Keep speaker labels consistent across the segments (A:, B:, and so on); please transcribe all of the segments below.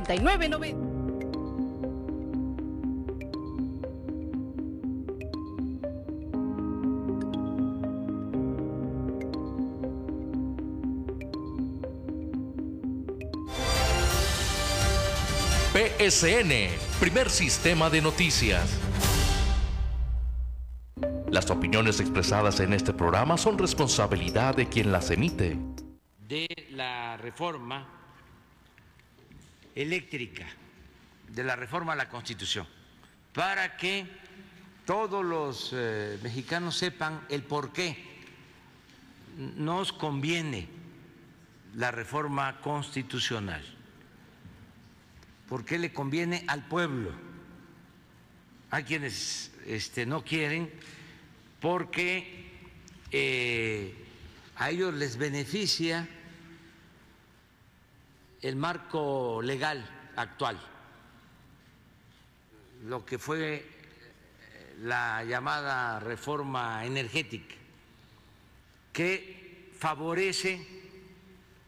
A: 9990.
B: PSN, primer sistema de noticias. Las opiniones expresadas en este programa son responsabilidad de quien las emite.
C: De la reforma eléctrica, de la reforma a la Constitución, para que todos los eh, mexicanos sepan el por qué nos conviene la reforma constitucional porque le conviene al pueblo. Hay quienes este, no quieren porque eh, a ellos les beneficia el marco legal actual, lo que fue la llamada reforma energética, que favorece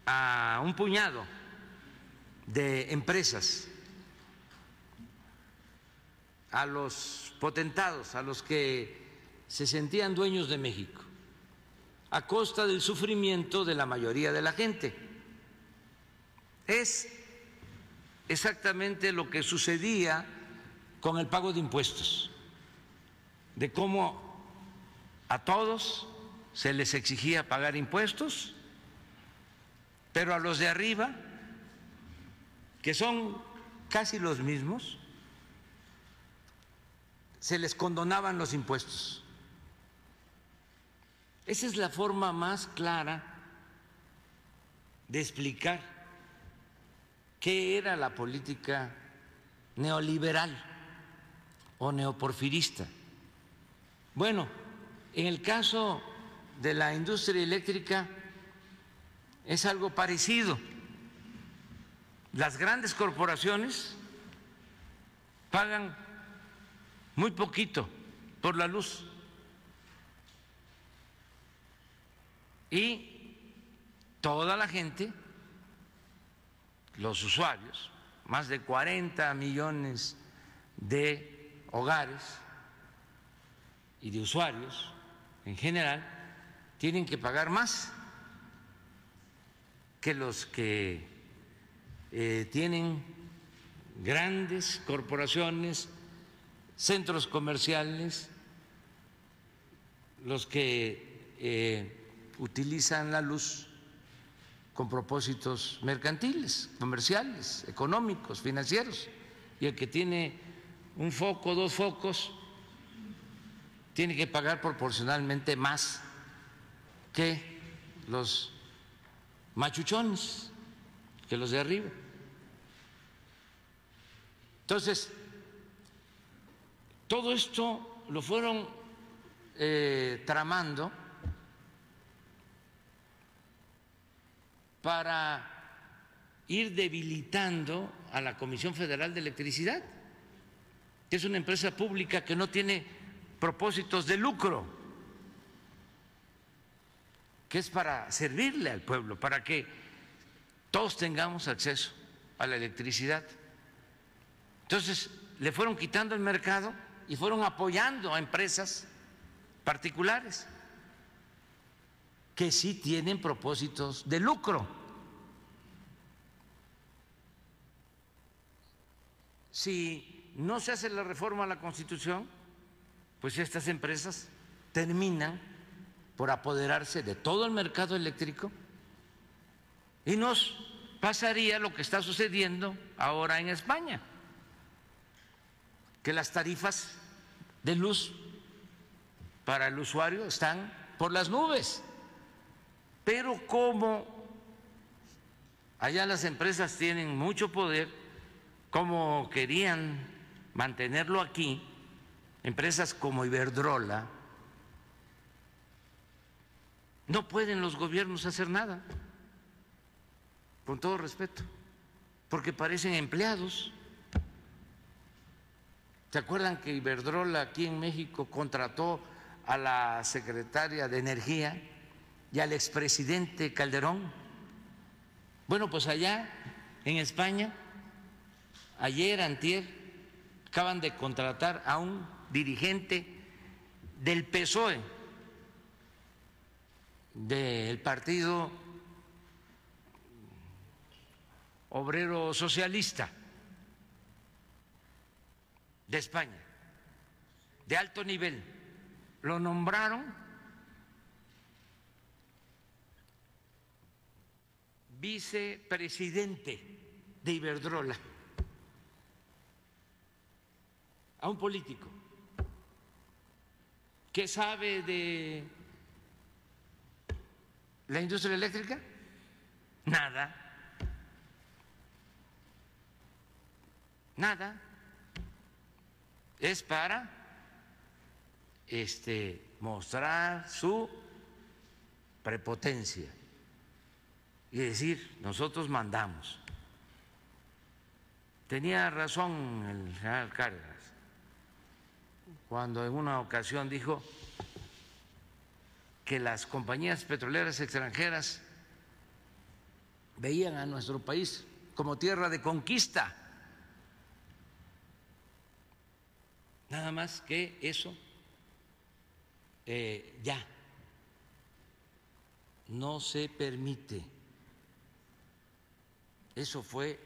C: a un puñado de empresas a los potentados, a los que se sentían dueños de México, a costa del sufrimiento de la mayoría de la gente. Es exactamente lo que sucedía con el pago de impuestos, de cómo a todos se les exigía pagar impuestos, pero a los de arriba, que son casi los mismos, se les condonaban los impuestos. Esa es la forma más clara de explicar qué era la política neoliberal o neoporfirista. Bueno, en el caso de la industria eléctrica es algo parecido. Las grandes corporaciones pagan muy poquito por la luz. Y toda la gente, los usuarios, más de 40 millones de hogares y de usuarios en general, tienen que pagar más que los que eh, tienen grandes corporaciones centros comerciales, los que eh, utilizan la luz con propósitos mercantiles, comerciales, económicos, financieros, y el que tiene un foco, dos focos, tiene que pagar proporcionalmente más que los machuchones, que los de arriba. Entonces, todo esto lo fueron eh, tramando para ir debilitando a la Comisión Federal de Electricidad, que es una empresa pública que no tiene propósitos de lucro, que es para servirle al pueblo, para que todos tengamos acceso a la electricidad. Entonces, le fueron quitando el mercado y fueron apoyando a empresas particulares que sí tienen propósitos de lucro. Si no se hace la reforma a la Constitución, pues estas empresas terminan por apoderarse de todo el mercado eléctrico y nos pasaría lo que está sucediendo ahora en España que las tarifas de luz para el usuario están por las nubes. Pero como allá las empresas tienen mucho poder, como querían mantenerlo aquí, empresas como Iberdrola, no pueden los gobiernos hacer nada, con todo respeto, porque parecen empleados. ¿Se acuerdan que Iberdrola aquí en México contrató a la secretaria de Energía y al expresidente Calderón? Bueno, pues allá en España ayer, antier, acaban de contratar a un dirigente del PSOE, del Partido Obrero Socialista de España, de alto nivel. Lo nombraron vicepresidente de Iberdrola a un político que sabe de la industria eléctrica? Nada. Nada. Es para este mostrar su prepotencia y decir, nosotros mandamos. Tenía razón el general Cárdenas cuando en una ocasión dijo que las compañías petroleras extranjeras veían a nuestro país como tierra de conquista. Nada más que eso eh, ya no se permite. Eso fue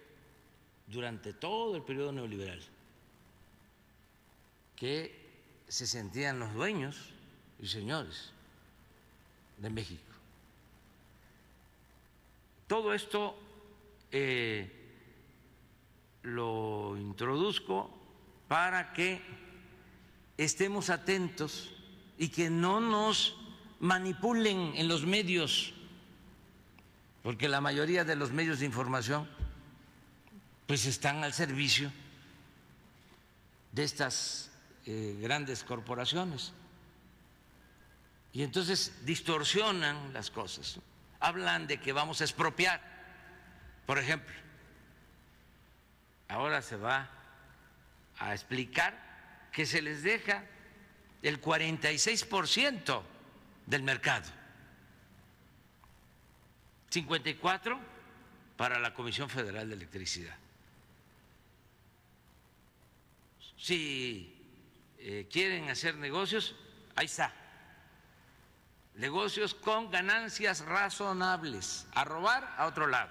C: durante todo el periodo neoliberal, que se sentían los dueños y señores de México. Todo esto eh, lo introduzco para que estemos atentos y que no nos manipulen en los medios, porque la mayoría de los medios de información pues están al servicio de estas eh, grandes corporaciones. Y entonces distorsionan las cosas. Hablan de que vamos a expropiar. Por ejemplo, ahora se va a explicar que se les deja el 46% del mercado. 54 para la Comisión Federal de Electricidad. Si eh, quieren hacer negocios, ahí está. Negocios con ganancias razonables, a robar a otro lado.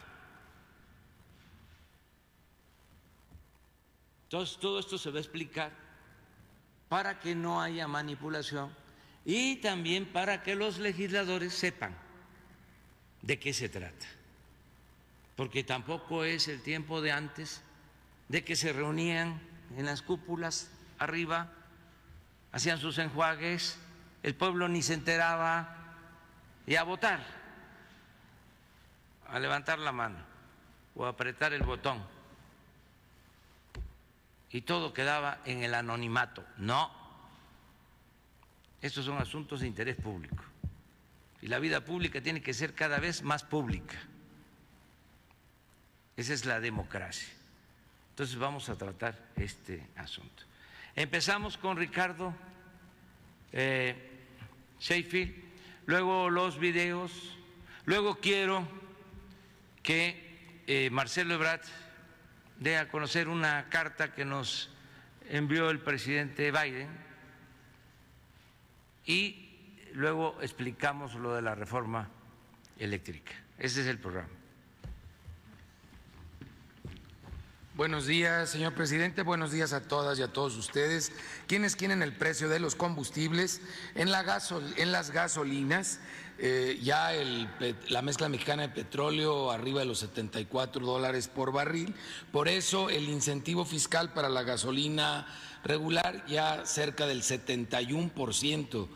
C: Entonces, todo esto se va a explicar para que no haya manipulación y también para que los legisladores sepan de qué se trata. Porque tampoco es el tiempo de antes de que se reunían en las cúpulas arriba hacían sus enjuagues, el pueblo ni se enteraba y a votar, a levantar la mano o a apretar el botón. Y todo quedaba en el anonimato. No, estos son asuntos de interés público. Y la vida pública tiene que ser cada vez más pública. Esa es la democracia. Entonces vamos a tratar este asunto. Empezamos con Ricardo eh, Sheffield, luego los videos, luego quiero que eh, Marcelo Ebrard dé a conocer una carta que nos envió el presidente Biden y luego explicamos lo de la reforma eléctrica. Ese es el programa.
A: Buenos días, señor presidente. Buenos días a todas y a todos ustedes. Quienes quieren el precio de los combustibles en, la en las gasolinas, eh, ya la mezcla mexicana de petróleo arriba de los 74 dólares por barril. Por eso el incentivo fiscal para la gasolina regular ya cerca del 71 por ciento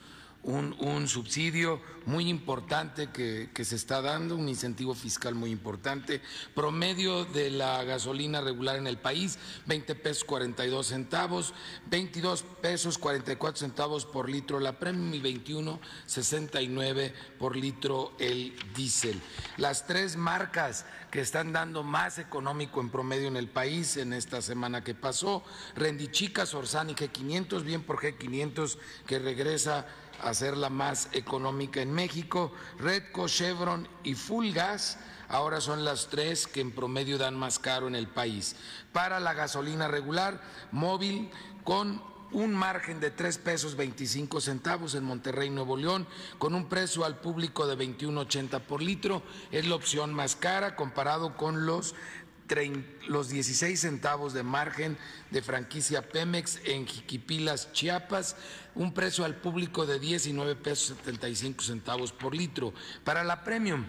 A: un, subsidio muy importante que, se está dando, un incentivo fiscal muy importante. Promedio de la gasolina regular en el país, 20 pesos 42 centavos, 22 pesos 44 centavos por litro la premium y 21 69 por litro el diésel. Las tres marcas que están dando más económico en promedio en el país en esta semana que pasó, Rendichicas, Orsani G500, bien por G500 que regresa hacerla más económica en México. Redco, Chevron y Full Gas ahora son las tres que en promedio dan más caro en el país. Para la gasolina regular, móvil con un margen de tres pesos 25 centavos en Monterrey, Nuevo León, con un precio al público de 21.80 por litro. Es la opción más cara comparado con los los 16 centavos de margen de franquicia Pemex en Jiquipilas, Chiapas, un precio al público de 19 pesos 75 centavos por litro. Para la Premium,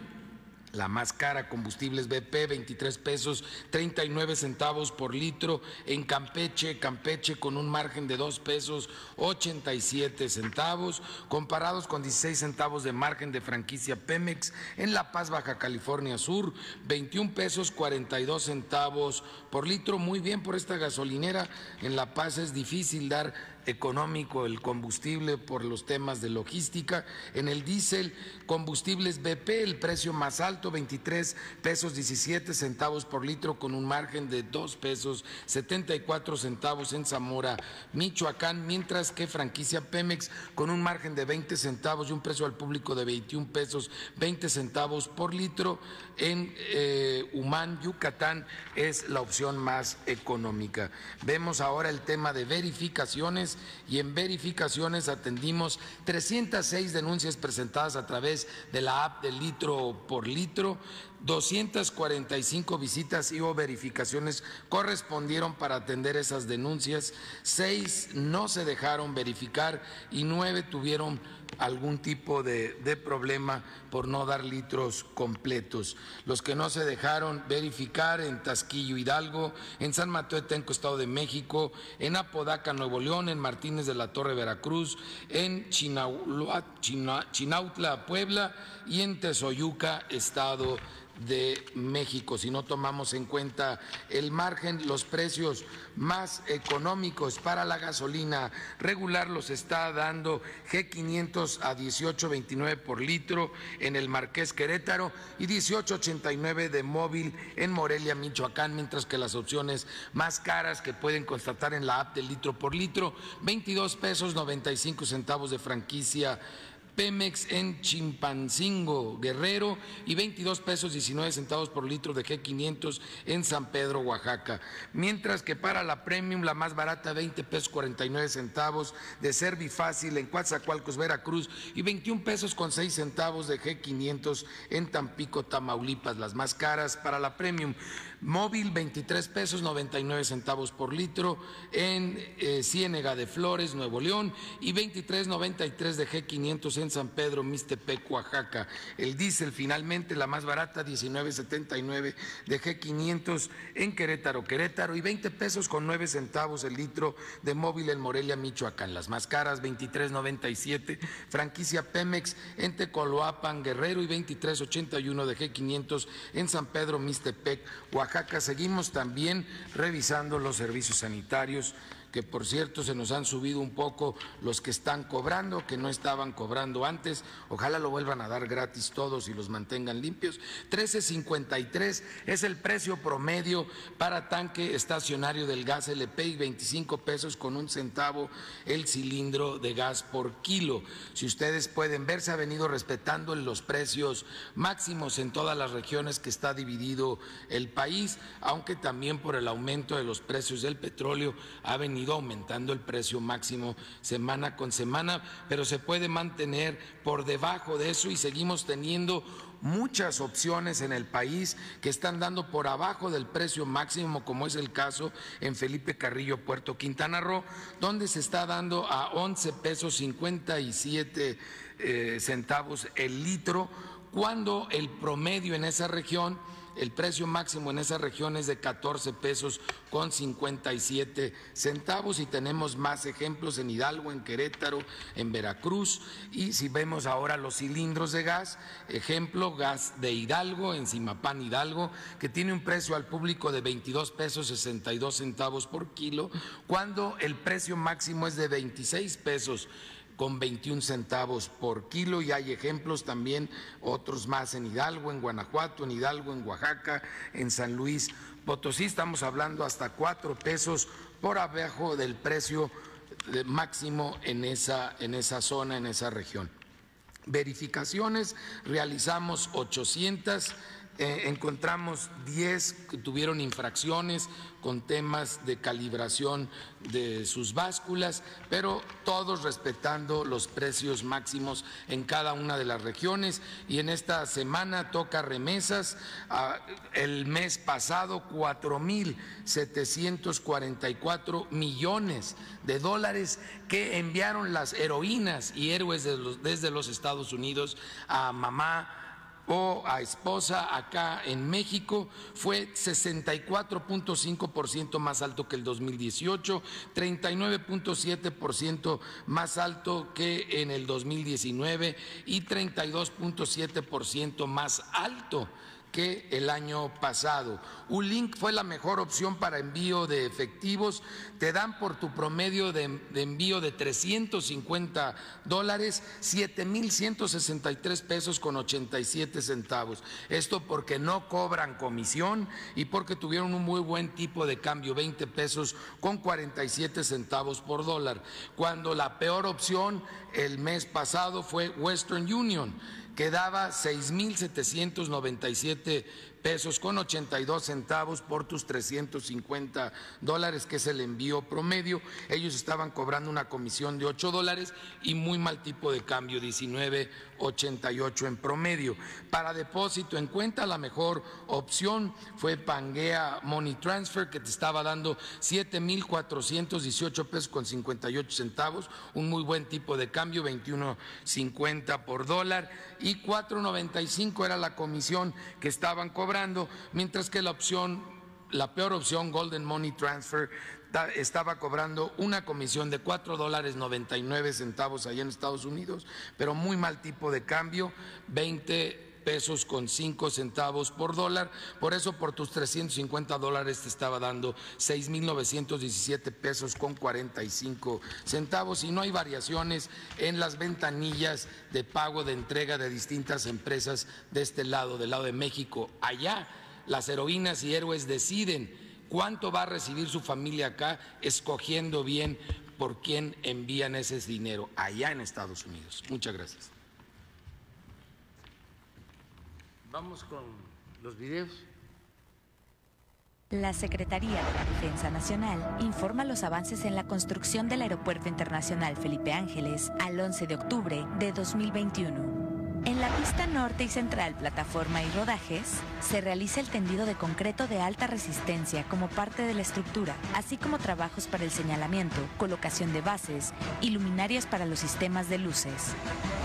A: la más cara, combustibles BP, 23 pesos 39 centavos por litro. En Campeche, Campeche con un margen de 2 pesos 87 centavos, comparados con 16 centavos de margen de franquicia Pemex. En La Paz, Baja California Sur, 21 pesos 42 centavos por litro. Muy bien por esta gasolinera. En La Paz es difícil dar económico el combustible por los temas de logística. En el diésel, combustibles BP, el precio más alto, 23 pesos 17 centavos por litro con un margen de 2 pesos 74 centavos en Zamora, Michoacán, mientras que franquicia Pemex con un margen de 20 centavos y un precio al público de 21 pesos 20 centavos por litro en eh, Humán, Yucatán, es la opción más económica. Vemos ahora el tema de verificaciones y en verificaciones atendimos 306 denuncias presentadas a través de la app de litro por litro, 245 visitas y o verificaciones correspondieron para atender esas denuncias, seis no se dejaron verificar y nueve tuvieron algún tipo de, problema por no dar litros completos. Los que no se dejaron verificar en Tasquillo Hidalgo, en San Mateo Tenco, Estado de México, en Apodaca, Nuevo León, en Martínez de la Torre, Veracruz, en Chinautla, Puebla y en Tezoyuca, Estado de México. Si no tomamos en cuenta el margen, los precios más económicos para la gasolina regular los está dando G500 a 18.29 por litro en el Marqués Querétaro y 18.89 de móvil en Morelia, Michoacán, mientras que las opciones más caras que pueden constatar en la app de litro por litro, 22 pesos 95 centavos de franquicia Pemex en Chimpancingo, Guerrero y 22 pesos 19 centavos por litro de G500 en San Pedro, Oaxaca. Mientras que para la Premium, la más barata, 20 pesos 49 centavos de Servifácil en Coatzacoalcos, Veracruz y 21 pesos con 6 centavos de G500 en Tampico, Tamaulipas. Las más caras para la Premium, móvil 23 pesos 99 centavos por litro en eh, Ciénega de Flores, Nuevo León y 23.93 de G500 en San Pedro, Mistepec, Oaxaca. El diésel finalmente la más barata 19.79 de G500 en Querétaro, Querétaro y 20 pesos con 9 centavos el litro de móvil en Morelia, Michoacán. Las más caras 23.97 franquicia Pemex en Tecoloapan, Guerrero y 23.81 de G500 en San Pedro, Mistepec, Oaxaca. Oaxaca. Seguimos también revisando los servicios sanitarios que por cierto se nos han subido un poco los que están cobrando, que no estaban cobrando antes. Ojalá lo vuelvan a dar gratis todos y los mantengan limpios. 13.53 es el precio promedio para tanque estacionario del gas LP y 25 pesos con un centavo el cilindro de gas por kilo. Si ustedes pueden ver, se ha venido respetando los precios máximos en todas las regiones que está dividido el país, aunque también por el aumento de los precios del petróleo ha venido aumentando el precio máximo semana con semana, pero se puede mantener por debajo de eso y seguimos teniendo muchas opciones en el país que están dando por abajo del precio máximo, como es el caso en Felipe Carrillo, Puerto Quintana Roo, donde se está dando a 11 pesos 57 eh, centavos el litro, cuando el promedio en esa región el precio máximo en esa región es de 14 pesos con 57 centavos y tenemos más ejemplos en Hidalgo, en Querétaro, en Veracruz. Y si vemos ahora los cilindros de gas, ejemplo, gas de Hidalgo, en Simapán Hidalgo, que tiene un precio al público de 22 pesos 62 centavos por kilo, cuando el precio máximo es de 26 pesos con 21 centavos por kilo y hay ejemplos también, otros más en Hidalgo, en Guanajuato, en Hidalgo, en Oaxaca, en San Luis Potosí, estamos hablando hasta cuatro pesos por abajo del precio máximo en esa, en esa zona, en esa región. Verificaciones, realizamos 800 eh, encontramos 10 que tuvieron infracciones con temas de calibración de sus básculas, pero todos respetando los precios máximos en cada una de las regiones. Y en esta semana toca remesas. Ah, el mes pasado, 4.744 millones de dólares que enviaron las heroínas y héroes desde los Estados Unidos a mamá o a esposa acá en México fue 64.5% más alto que el 2018, 39.7% más alto que en el 2019 y 32.7% más alto que el año pasado. link fue la mejor opción para envío de efectivos. Te dan por tu promedio de, envío de 350 dólares 7.163 pesos con 87 centavos. Esto porque no cobran comisión y porque tuvieron un muy buen tipo de cambio, 20 pesos con 47 centavos por dólar. Cuando la peor opción el mes pasado fue Western Union que daba 6.797 pesos con 82 centavos por tus 350 dólares, que es el envío promedio. Ellos estaban cobrando una comisión de 8 dólares y muy mal tipo de cambio, 19.88 en promedio. Para depósito en cuenta, la mejor opción fue Pangea Money Transfer, que te estaba dando 7.418 pesos con 58 centavos, un muy buen tipo de cambio, 21.50 por dólar, y 4.95 era la comisión que estaban cobrando mientras que la opción, la peor opción, Golden Money Transfer, estaba cobrando una comisión de 4 dólares 99 centavos allá en Estados Unidos, pero muy mal tipo de cambio, 20 pesos con 5 centavos por dólar. Por eso por tus 350 dólares te estaba dando 6.917 pesos con 45 centavos y no hay variaciones en las ventanillas de pago de entrega de distintas empresas de este lado, del lado de México. Allá las heroínas y héroes deciden cuánto va a recibir su familia acá, escogiendo bien por quién envían ese dinero allá en Estados Unidos. Muchas gracias.
C: Vamos con los videos.
D: La Secretaría de la Defensa Nacional informa los avances en la construcción del Aeropuerto Internacional Felipe Ángeles al 11 de octubre de 2021. En la pista norte y central, plataforma y rodajes, se realiza el tendido de concreto de alta resistencia como parte de la estructura, así como trabajos para el señalamiento, colocación de bases y luminarias para los sistemas de luces.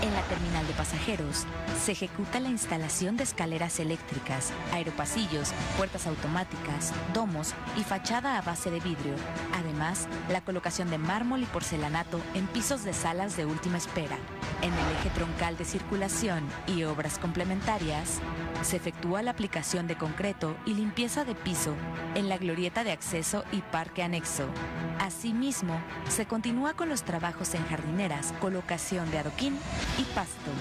D: En la terminal de pasajeros, se ejecuta la instalación de escaleras eléctricas, aeropasillos, puertas automáticas, domos y fachada a base de vidrio. Además, la colocación de mármol y porcelanato en pisos de salas de última espera. En el eje troncal de circulación, y obras complementarias, se efectúa la aplicación de concreto y limpieza de piso en la glorieta de acceso y parque anexo. Asimismo, se continúa con los trabajos en jardineras, colocación de adoquín y pasto.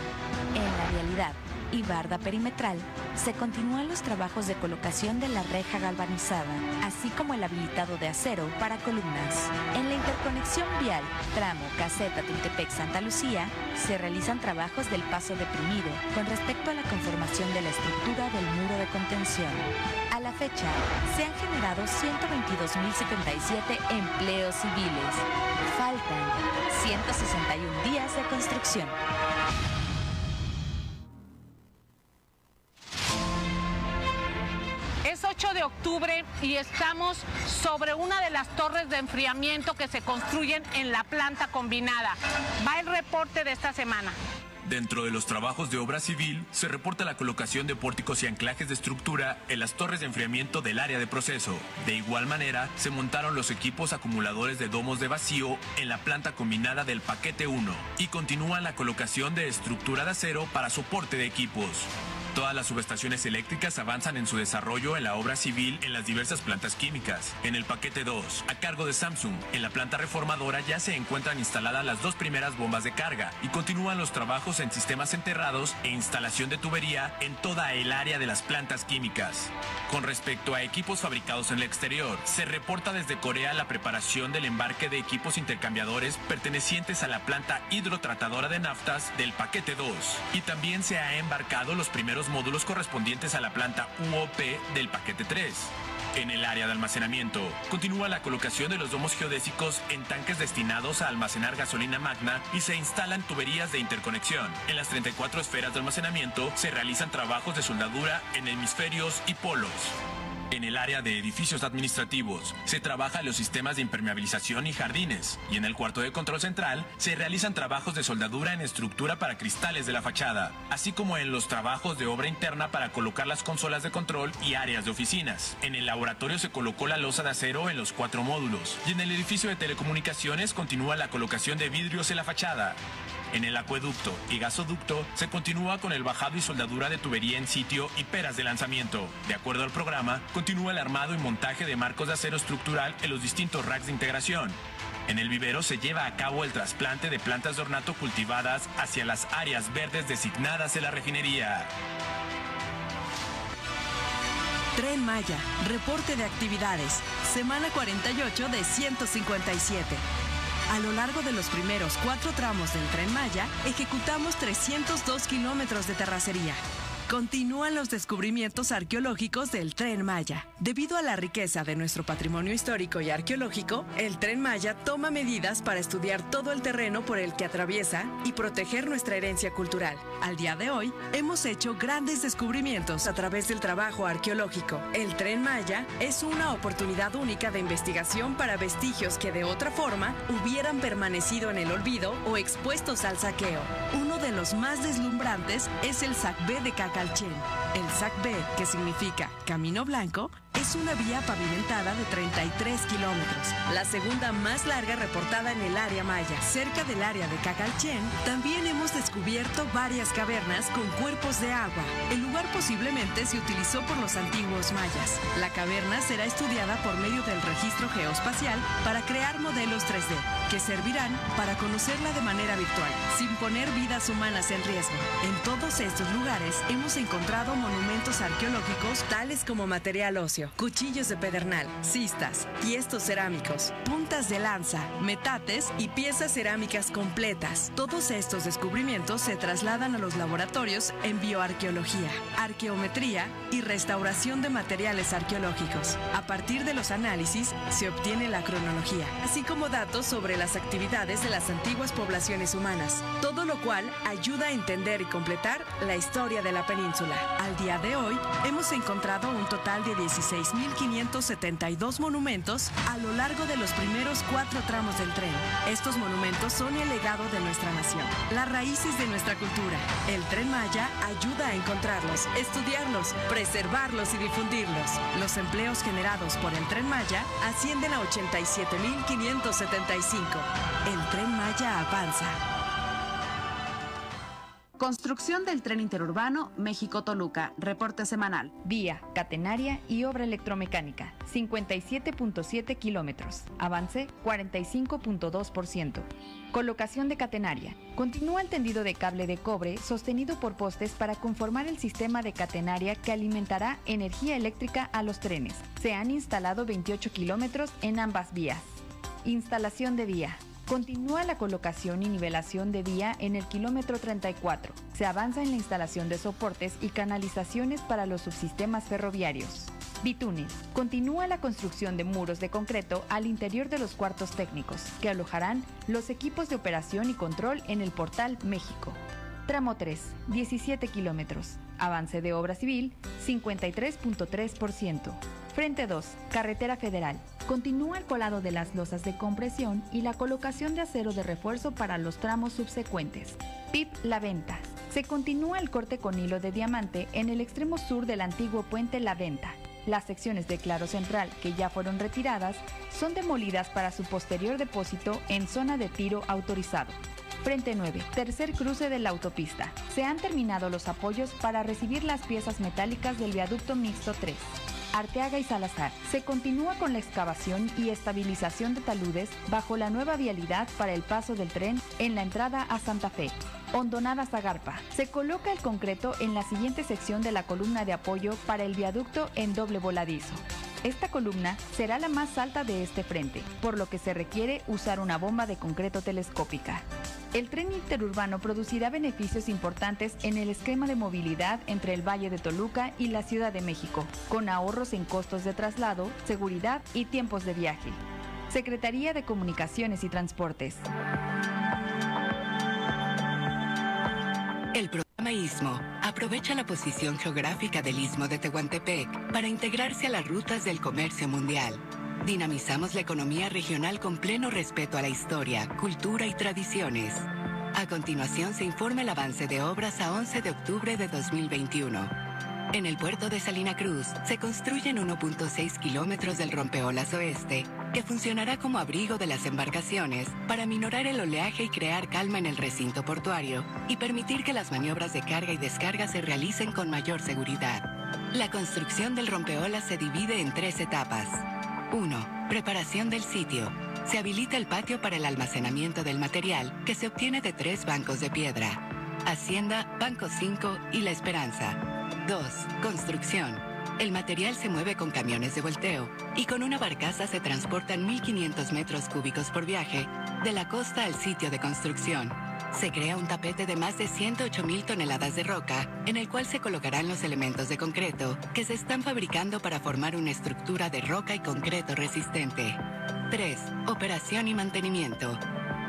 D: En la realidad, y barda perimetral, se continúan los trabajos de colocación de la reja galvanizada, así como el habilitado de acero para columnas. En la interconexión vial, tramo Caseta Tultepec-Santa Lucía, se realizan trabajos del paso deprimido con respecto a la conformación de la estructura del muro de contención. A la fecha, se han generado 122.077 empleos civiles. Faltan 161 días de construcción.
E: Y estamos sobre una de las torres de enfriamiento que se construyen en la planta combinada. Va el reporte de esta semana.
F: Dentro de los trabajos de obra civil, se reporta la colocación de pórticos y anclajes de estructura en las torres de enfriamiento del área de proceso. De igual manera, se montaron los equipos acumuladores de domos de vacío en la planta combinada del paquete 1 y continúa la colocación de estructura de acero para soporte de equipos. Todas las subestaciones eléctricas avanzan en su desarrollo en la obra civil en las diversas plantas químicas. En el paquete 2, a cargo de Samsung, en la planta reformadora ya se encuentran instaladas las dos primeras bombas de carga y continúan los trabajos en sistemas enterrados e instalación de tubería en toda el área de las plantas químicas. Con respecto a equipos fabricados en el exterior, se reporta desde Corea la preparación del embarque de equipos intercambiadores pertenecientes a la planta hidrotratadora de naftas del paquete 2 y también se ha embarcado los primeros los módulos correspondientes a la planta UOP del paquete 3. En el área de almacenamiento, continúa la colocación de los domos geodésicos en tanques destinados a almacenar gasolina magna y se instalan tuberías de interconexión. En las 34 esferas de almacenamiento se realizan trabajos de soldadura en hemisferios y polos. En el área de edificios administrativos se trabaja los sistemas de impermeabilización y jardines. Y en el cuarto de control central se realizan trabajos de soldadura en estructura para cristales de la fachada, así como en los trabajos de obra interna para colocar las consolas de control y áreas de oficinas. En el laboratorio se colocó la losa de acero en los cuatro módulos. Y en el edificio de telecomunicaciones continúa la colocación de vidrios en la fachada. En el acueducto y gasoducto se continúa con el bajado y soldadura de tubería en sitio y peras de lanzamiento. De acuerdo al programa, continúa el armado y montaje de marcos de acero estructural en los distintos racks de integración. En el vivero se lleva a cabo el trasplante de plantas de ornato cultivadas hacia las áreas verdes designadas en la refinería.
G: Tren Maya, reporte de actividades, semana 48 de 157. A lo largo de los primeros cuatro tramos del tren Maya, ejecutamos 302 kilómetros de terracería. Continúan los descubrimientos arqueológicos del Tren Maya. Debido a la riqueza de nuestro patrimonio histórico y arqueológico, el Tren Maya toma medidas para estudiar todo el terreno por el que atraviesa y proteger nuestra herencia cultural. Al día de hoy, hemos hecho grandes descubrimientos a través del trabajo arqueológico. El Tren Maya es una oportunidad única de investigación para vestigios que de otra forma hubieran permanecido en el olvido o expuestos al saqueo. Uno de los más deslumbrantes es el Sacbé de Caca el SAC-B, que significa Camino Blanco, es una vía pavimentada de 33 kilómetros, la segunda más larga reportada en el área maya. Cerca del área de Cacalchen, también hemos descubierto varias cavernas con cuerpos de agua. El lugar posiblemente se utilizó por los antiguos mayas. La caverna será estudiada por medio del registro geoespacial para crear modelos 3D, que servirán para conocerla de manera virtual, sin poner vidas humanas en riesgo. En todos estos lugares hemos encontrado monumentos arqueológicos tales como material óseo, cuchillos de pedernal, cistas, tiestos cerámicos, puntas de lanza, metates y piezas cerámicas completas. Todos estos descubrimientos se trasladan a los laboratorios en bioarqueología, arqueometría y restauración de materiales arqueológicos. A partir de los análisis se obtiene la cronología, así como datos sobre las actividades de las antiguas poblaciones humanas, todo lo cual ayuda a entender y completar la historia de la península. Al día de hoy, hemos encontrado un total de 16.572 monumentos a lo largo de los primeros cuatro tramos del tren. Estos monumentos son el legado de nuestra nación, las raíces de nuestra cultura. El tren Maya ayuda a encontrarlos, estudiarlos, preservarlos y difundirlos. Los empleos generados por el tren Maya ascienden a 87.575. El tren Maya avanza.
H: Construcción del tren interurbano México-Toluca. Reporte semanal.
I: Vía, catenaria y obra electromecánica. 57.7 kilómetros. Avance 45.2%. Colocación de catenaria. Continúa el tendido de cable de cobre sostenido por postes para conformar el sistema de catenaria que alimentará energía eléctrica a los trenes. Se han instalado 28 kilómetros en ambas vías. Instalación de vía. Continúa la colocación y nivelación de vía en el kilómetro 34. Se avanza en la instalación de soportes y canalizaciones para los subsistemas ferroviarios. Bitunes. Continúa la construcción de muros de concreto al interior de los cuartos técnicos, que alojarán los equipos de operación y control en el portal México. Tramo 3, 17 kilómetros. Avance de obra civil, 53.3%. Frente 2, Carretera Federal. Continúa el colado de las losas de compresión y la colocación de acero de refuerzo para los tramos subsecuentes. PIP La Venta. Se continúa el corte con hilo de diamante en el extremo sur del antiguo puente La Venta. Las secciones de claro central, que ya fueron retiradas, son demolidas para su posterior depósito en zona de tiro autorizado. Frente 9, tercer cruce de la autopista. Se han terminado los apoyos para recibir las piezas metálicas del viaducto mixto 3. Arteaga y Salazar. Se continúa con la excavación y estabilización de taludes bajo la nueva vialidad para el paso del tren en la entrada a Santa Fe. Hondonada Zagarpa. Se coloca el concreto en la siguiente sección de la columna de apoyo para el viaducto en doble voladizo. Esta columna será la más alta de este frente, por lo que se requiere usar una bomba de concreto telescópica. El tren interurbano producirá beneficios importantes en el esquema de movilidad entre el Valle de Toluca y la Ciudad de México, con ahorros en costos de traslado, seguridad y tiempos de viaje. Secretaría de Comunicaciones y Transportes.
J: El programa ISMO aprovecha la posición geográfica del Istmo de Tehuantepec para integrarse a las rutas del comercio mundial. Dinamizamos la economía regional con pleno respeto a la historia, cultura y tradiciones. A continuación se informa el avance de obras a 11 de octubre de 2021. En el puerto de Salina Cruz se construyen 1.6 kilómetros del rompeolas oeste, que funcionará como abrigo de las embarcaciones para minorar el oleaje y crear calma en el recinto portuario y permitir que las maniobras de carga y descarga se realicen con mayor seguridad. La construcción del rompeolas se divide en tres etapas. 1. Preparación del sitio. Se habilita el patio para el almacenamiento del material que se obtiene de tres bancos de piedra. Hacienda, Banco 5 y La Esperanza. 2. Construcción. El material se mueve con camiones de volteo y con una barcaza se transportan 1.500 metros cúbicos por viaje de la costa al sitio de construcción. Se crea un tapete de más de 108.000 toneladas de roca en el cual se colocarán los elementos de concreto que se están fabricando para formar una estructura de roca y concreto resistente. 3. Operación y mantenimiento.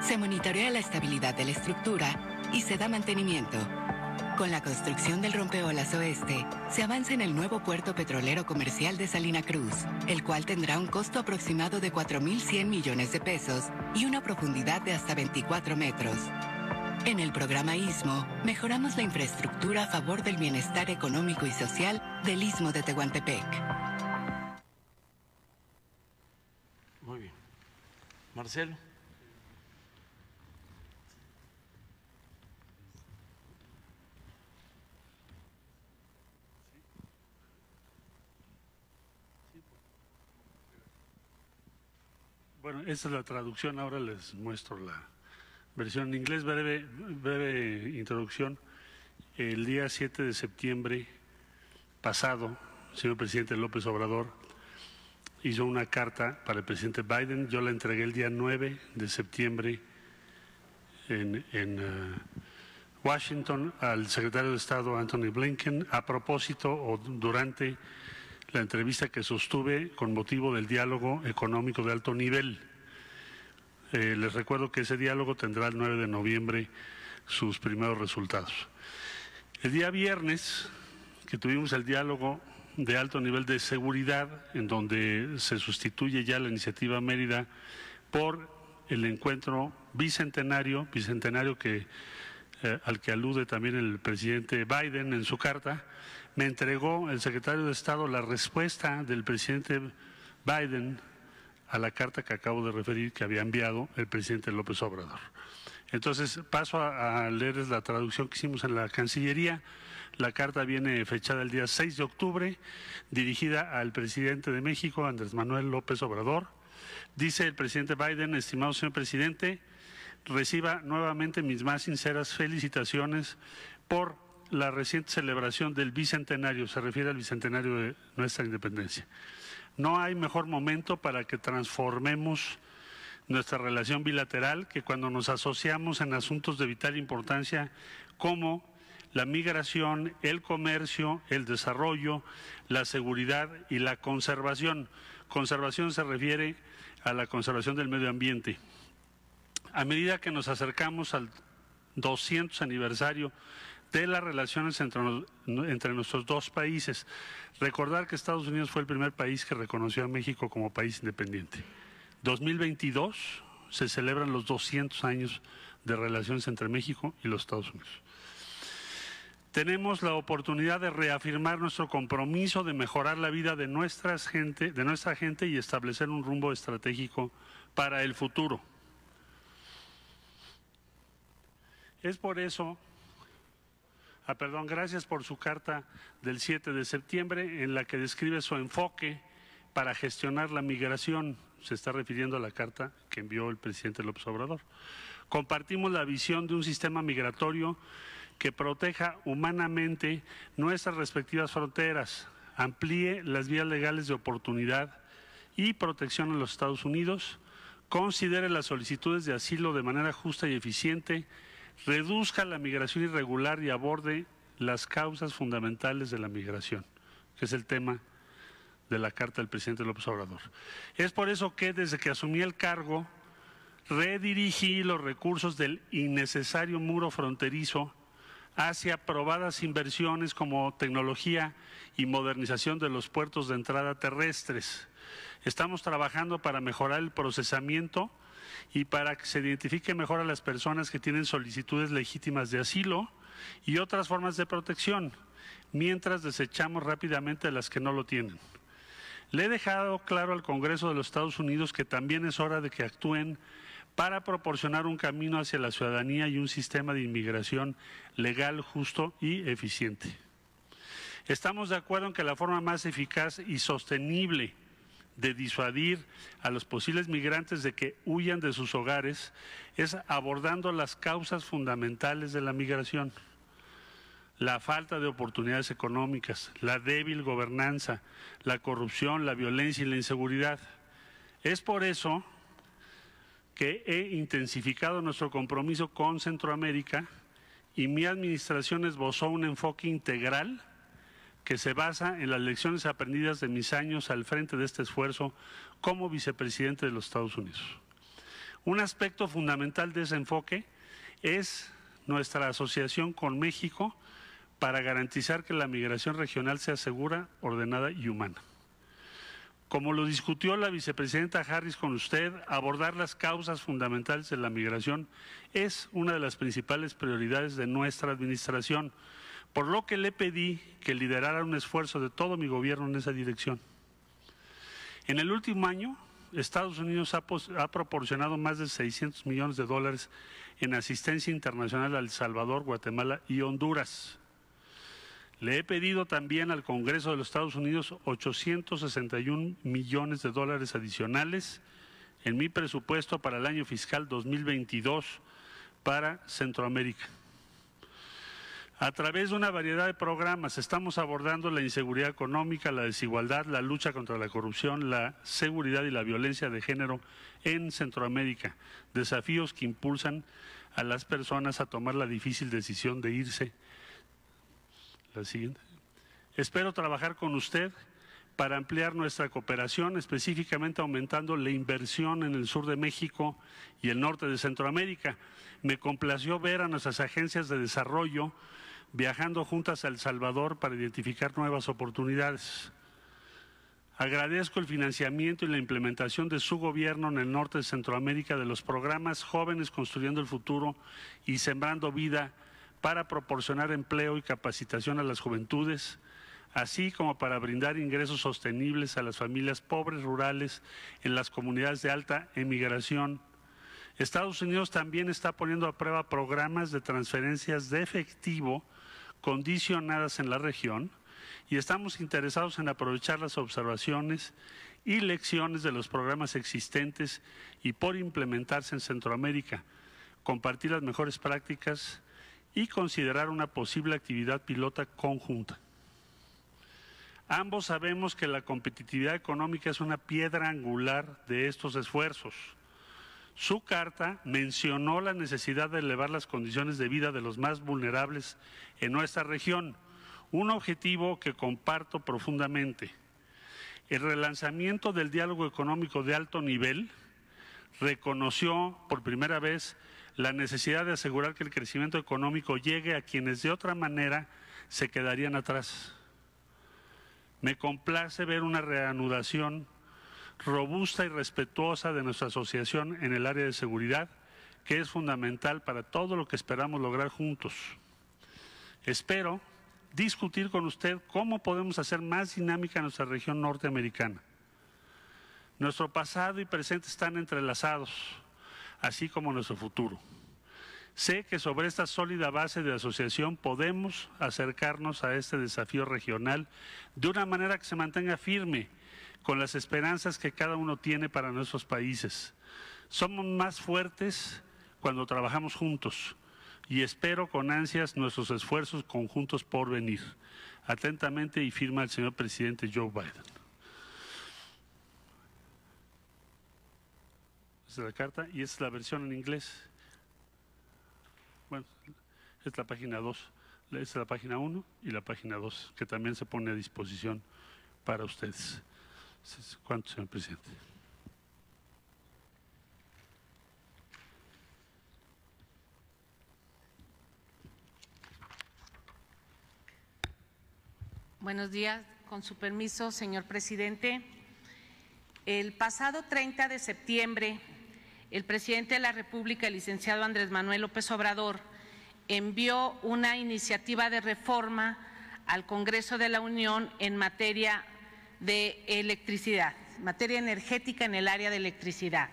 J: Se monitorea la estabilidad de la estructura y se da mantenimiento. Con la construcción del rompeolas oeste, se avanza en el nuevo puerto petrolero comercial de Salina Cruz, el cual tendrá un costo aproximado de 4.100 millones de pesos y una profundidad de hasta 24 metros. En el programa ISMO, mejoramos la infraestructura a favor del bienestar económico y social del Istmo de Tehuantepec.
C: Muy bien. Marcelo.
K: Bueno, esta es la traducción, ahora les muestro la versión en inglés, breve, breve introducción. El día 7 de septiembre pasado, el señor presidente López Obrador hizo una carta para el presidente Biden, yo la entregué el día 9 de septiembre en, en uh, Washington al secretario de Estado Anthony Blinken a propósito o durante la entrevista que sostuve con motivo del diálogo económico de alto nivel. Eh, les recuerdo que ese diálogo tendrá el 9 de noviembre sus primeros resultados. El día viernes, que tuvimos el diálogo de alto nivel de seguridad, en donde se sustituye ya la iniciativa Mérida por el encuentro bicentenario, bicentenario que, eh, al que alude también el presidente Biden en su carta, me entregó el secretario de Estado la respuesta del presidente Biden a la carta que acabo de referir que había enviado el presidente López Obrador. Entonces paso a, leerles la traducción que hicimos en la Cancillería. La carta viene fechada el día 6 de octubre, dirigida al presidente de México, Andrés Manuel López Obrador. Dice el presidente Biden, estimado señor presidente, reciba nuevamente mis más sinceras felicitaciones por la reciente celebración del bicentenario, se refiere al bicentenario de nuestra independencia. No hay mejor momento para que transformemos nuestra relación bilateral que cuando nos asociamos en asuntos de vital importancia como la migración, el comercio, el desarrollo, la seguridad y la conservación. Conservación se refiere a la conservación del medio ambiente. A medida que nos acercamos al 200 aniversario de las relaciones entre, entre, nuestros dos países. Recordar que Estados Unidos fue el primer país que reconoció a México como país independiente. 2022 se celebran los 200 años de relaciones entre México y los Estados Unidos. Tenemos la oportunidad de reafirmar nuestro compromiso de mejorar la vida de, nuestras gente, de nuestra gente y establecer un rumbo estratégico para el futuro. Es por eso Ah, perdón, gracias por su carta del 7 de septiembre en la que describe su enfoque para gestionar la migración. Se está refiriendo a la carta que envió el presidente López Obrador. Compartimos la visión de un sistema migratorio que proteja humanamente nuestras respectivas fronteras, amplíe las vías legales de oportunidad y protección en los Estados Unidos, considere las solicitudes de asilo de manera justa y eficiente, reduzca la migración irregular y aborde las causas fundamentales de la migración, que es el tema de la carta del presidente López Obrador. Es por eso que desde que asumí el cargo, redirigí los recursos del innecesario muro fronterizo hacia aprobadas inversiones como tecnología y modernización de los puertos de entrada terrestres. Estamos trabajando para mejorar el procesamiento y para que se identifique mejor a las personas que tienen solicitudes legítimas de asilo y otras formas de protección, mientras desechamos rápidamente a las que no lo tienen. Le he dejado claro al Congreso de los Estados Unidos que también es hora de que actúen para proporcionar un camino hacia la ciudadanía y un sistema de inmigración legal, justo y eficiente. Estamos de acuerdo en que la forma más eficaz y sostenible de disuadir a los posibles migrantes de que huyan de sus hogares es abordando las causas fundamentales de la migración. La falta de oportunidades económicas, la débil gobernanza, la corrupción, la violencia y la inseguridad. Es por eso que he intensificado nuestro compromiso con Centroamérica y mi administración esbozó un enfoque integral que se basa en las lecciones aprendidas de mis años al frente de este esfuerzo como vicepresidente de los Estados Unidos. Un aspecto fundamental de ese enfoque es nuestra asociación con México para garantizar que la migración regional sea segura, ordenada y humana. Como lo discutió la vicepresidenta Harris con usted, abordar las causas fundamentales de la migración es una de las principales prioridades de nuestra administración, por lo que le pedí que liderara un esfuerzo de todo mi gobierno en esa dirección. En el último año, Estados Unidos ha, proporcionado más de 600 millones de dólares en asistencia internacional a El Salvador, Guatemala y Honduras. Le he pedido también al Congreso de los Estados Unidos 861 millones de dólares adicionales en mi presupuesto para el año fiscal 2022 para Centroamérica. A través de una variedad de programas estamos abordando la inseguridad económica, la desigualdad, la lucha contra la corrupción, la seguridad y la violencia de género en Centroamérica, desafíos que impulsan a las personas a tomar la difícil decisión de irse la siguiente. Espero trabajar con usted para ampliar nuestra cooperación, específicamente aumentando la inversión en el sur de México y el norte de Centroamérica. Me complació ver a nuestras agencias de desarrollo viajando juntas a El Salvador para identificar nuevas oportunidades. Agradezco el financiamiento y la implementación de su gobierno en el norte de Centroamérica de los programas Jóvenes Construyendo el Futuro y Sembrando Vida para proporcionar empleo y capacitación a las juventudes, así como para brindar ingresos sostenibles a las familias pobres rurales en las comunidades de alta emigración. Estados Unidos también está poniendo a prueba programas de transferencias de efectivo condicionadas en la región y estamos interesados en aprovechar las observaciones y lecciones de los programas existentes y por implementarse en Centroamérica, compartir las mejores prácticas y considerar una posible actividad pilota conjunta. Ambos sabemos que la competitividad económica es una piedra angular de estos esfuerzos. Su carta mencionó la necesidad de elevar las condiciones de vida de los más vulnerables en nuestra región, un objetivo que comparto profundamente. El relanzamiento del diálogo económico de alto nivel reconoció por primera vez la necesidad de asegurar que el crecimiento económico llegue a quienes de otra manera se quedarían atrás. Me complace ver una reanudación robusta y respetuosa de nuestra asociación en el área de seguridad, que es fundamental para todo lo que esperamos lograr juntos. Espero discutir con usted cómo podemos hacer más dinámica nuestra región norteamericana. Nuestro pasado y presente están entrelazados así como nuestro futuro. Sé que sobre esta sólida base de asociación podemos acercarnos a este desafío regional de una manera que se mantenga firme con las esperanzas que cada uno tiene para nuestros países. Somos más fuertes cuando trabajamos juntos. y espero con ansias nuestros esfuerzos conjuntos por venir. Atentamente y firma el señor presidente Joe Biden. Esta es la carta y esta es la versión en inglés. Bueno, esta es la página 2, esta es la página 1 y la página 2, que también se pone a disposición para ustedes. ¿Cuánto, señor presidente?
E: Buenos días, con su permiso, señor presidente. El pasado 30 de septiembre, el presidente de la República, el licenciado Andrés Manuel López Obrador, envió una iniciativa de reforma al Congreso de la Unión en materia de electricidad, materia energética en el área de electricidad.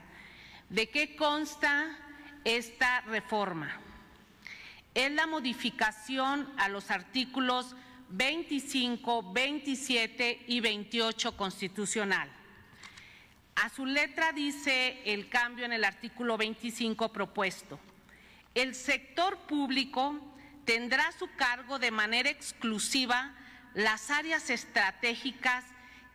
E: ¿De qué consta esta reforma? Es la modificación a los artículos 25, 27 y 28 constitucional. A su letra dice el cambio en el artículo 25 propuesto. El sector público tendrá a su cargo de manera exclusiva las áreas estratégicas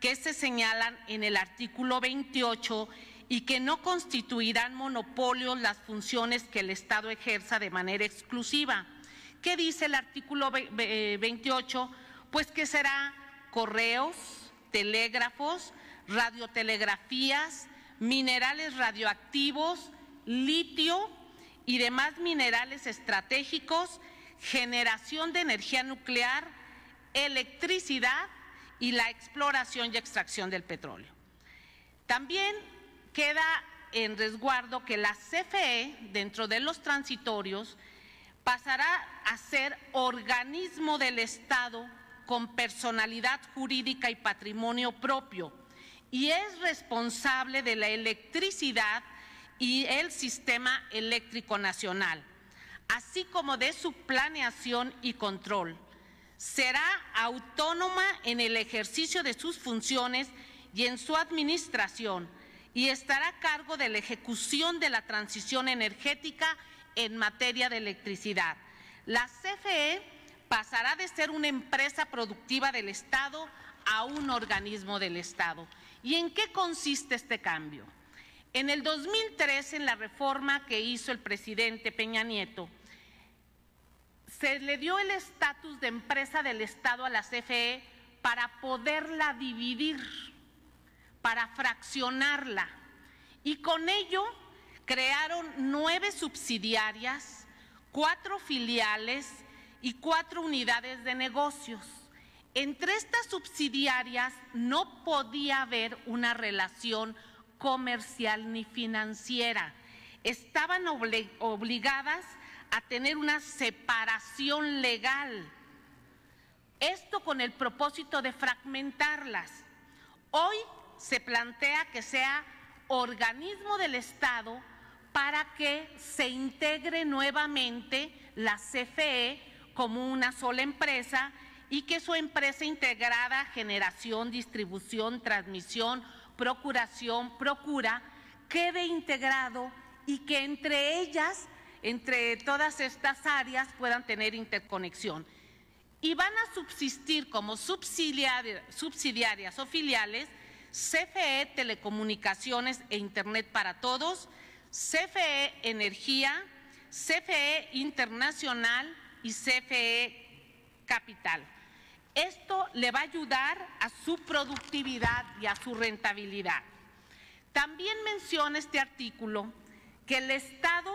E: que se señalan en el artículo 28 y que no constituirán monopolios las funciones que el Estado ejerza de manera exclusiva ¿Qué dice el artículo 28? Pues que será correos, telégrafos, radiotelegrafías, minerales radioactivos, litio y demás minerales estratégicos, generación de energía nuclear, electricidad y la exploración y extracción del petróleo. También queda en resguardo que la CFE, dentro de los transitorios, pasará a ser organismo del Estado con personalidad jurídica y patrimonio propio y es responsable de la electricidad y el sistema eléctrico nacional, así como de su planeación y control. Será autónoma en el ejercicio de sus funciones y en su administración y estará a cargo de la ejecución de la transición energética en materia de electricidad. La CFE pasará de ser una empresa productiva del Estado a un organismo del Estado. ¿Y en qué consiste este cambio? En el 2003, en la reforma que hizo el presidente Peña Nieto, se le dio el estatus de empresa del Estado a la CFE para poderla dividir, para fraccionarla. Y con ello crearon nueve subsidiarias, cuatro filiales y cuatro unidades de negocios. Entre estas subsidiarias no podía haber una relación comercial ni financiera. Estaban obligadas a tener una separación legal. Esto con el propósito de fragmentarlas. Hoy se plantea que sea organismo del Estado para que se integre nuevamente la CFE como una sola empresa y que su empresa integrada, generación, distribución, transmisión, procuración, procura, quede integrado y que entre ellas, entre todas estas áreas, puedan tener interconexión. Y van a subsistir como subsidiarias o filiales CFE Telecomunicaciones e Internet para Todos, CFE Energía, CFE Internacional y CFE Capital. Esto le va a ayudar a su productividad y a su rentabilidad. También menciona este artículo que el Estado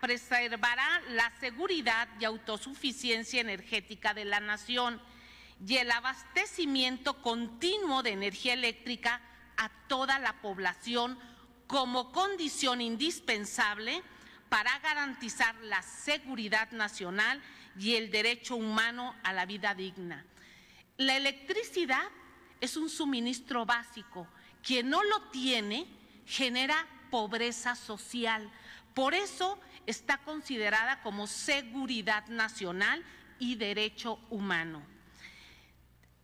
E: preservará, la seguridad y autosuficiencia energética de la nación y el abastecimiento continuo de energía eléctrica a toda la población como condición indispensable para garantizar la seguridad nacional y el derecho humano a la vida digna. La electricidad es un suministro básico. Quien no lo tiene genera pobreza social. Por eso está considerada como seguridad nacional y derecho humano.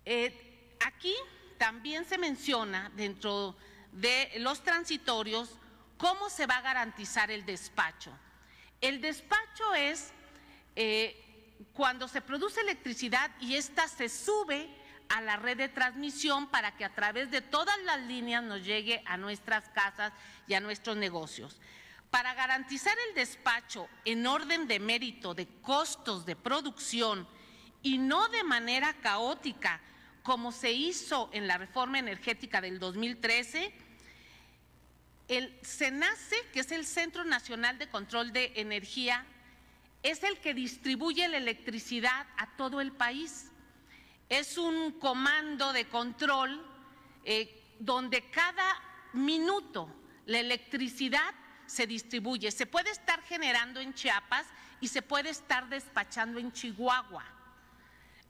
E: Eh, aquí también se menciona dentro de los transitorios cómo se va a garantizar el despacho. El despacho es eh, cuando se produce electricidad y ésta se sube a la red de transmisión para que a través de todas las líneas nos llegue a nuestras casas y a nuestros negocios. Para garantizar el despacho en orden de mérito de costos de producción y no de manera caótica como se hizo en la reforma energética del 2013, el CENACE, que es el Centro Nacional de Control de Energía, es el que distribuye la electricidad a todo el país. Es un comando de control eh, donde cada minuto la electricidad se distribuye. Se puede estar generando en Chiapas y se puede estar despachando en Chihuahua.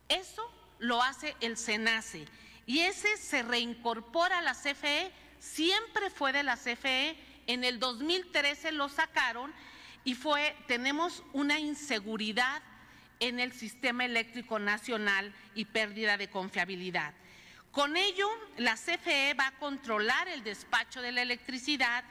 E: Eso lo hace el SENACE y ese se reincorpora a la CFE, siempre fue de la CFE, en el 2013 lo sacaron y fue, tenemos una inseguridad en el sistema eléctrico nacional y pérdida de confiabilidad. Con ello, la CFE va a controlar el despacho de la electricidad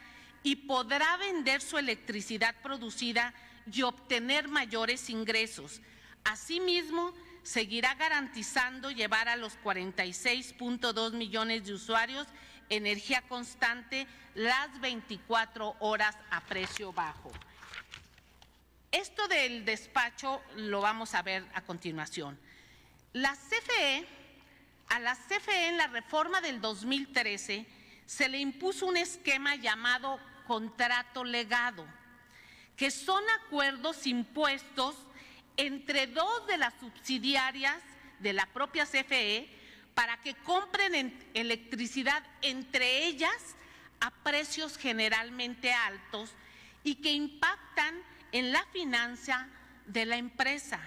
E: y podrá vender su electricidad producida y obtener mayores ingresos. Asimismo, seguirá garantizando llevar a los 46.2 millones de usuarios energía constante las 24 horas a precio bajo. Esto del despacho lo vamos a ver a continuación. La CFE, a la CFE en la reforma del 2013 se le impuso un esquema llamado contrato legado, que son acuerdos impuestos entre dos de las subsidiarias de la propia CFE para que compren electricidad entre ellas a precios generalmente altos y que impactan en la finanza de la empresa.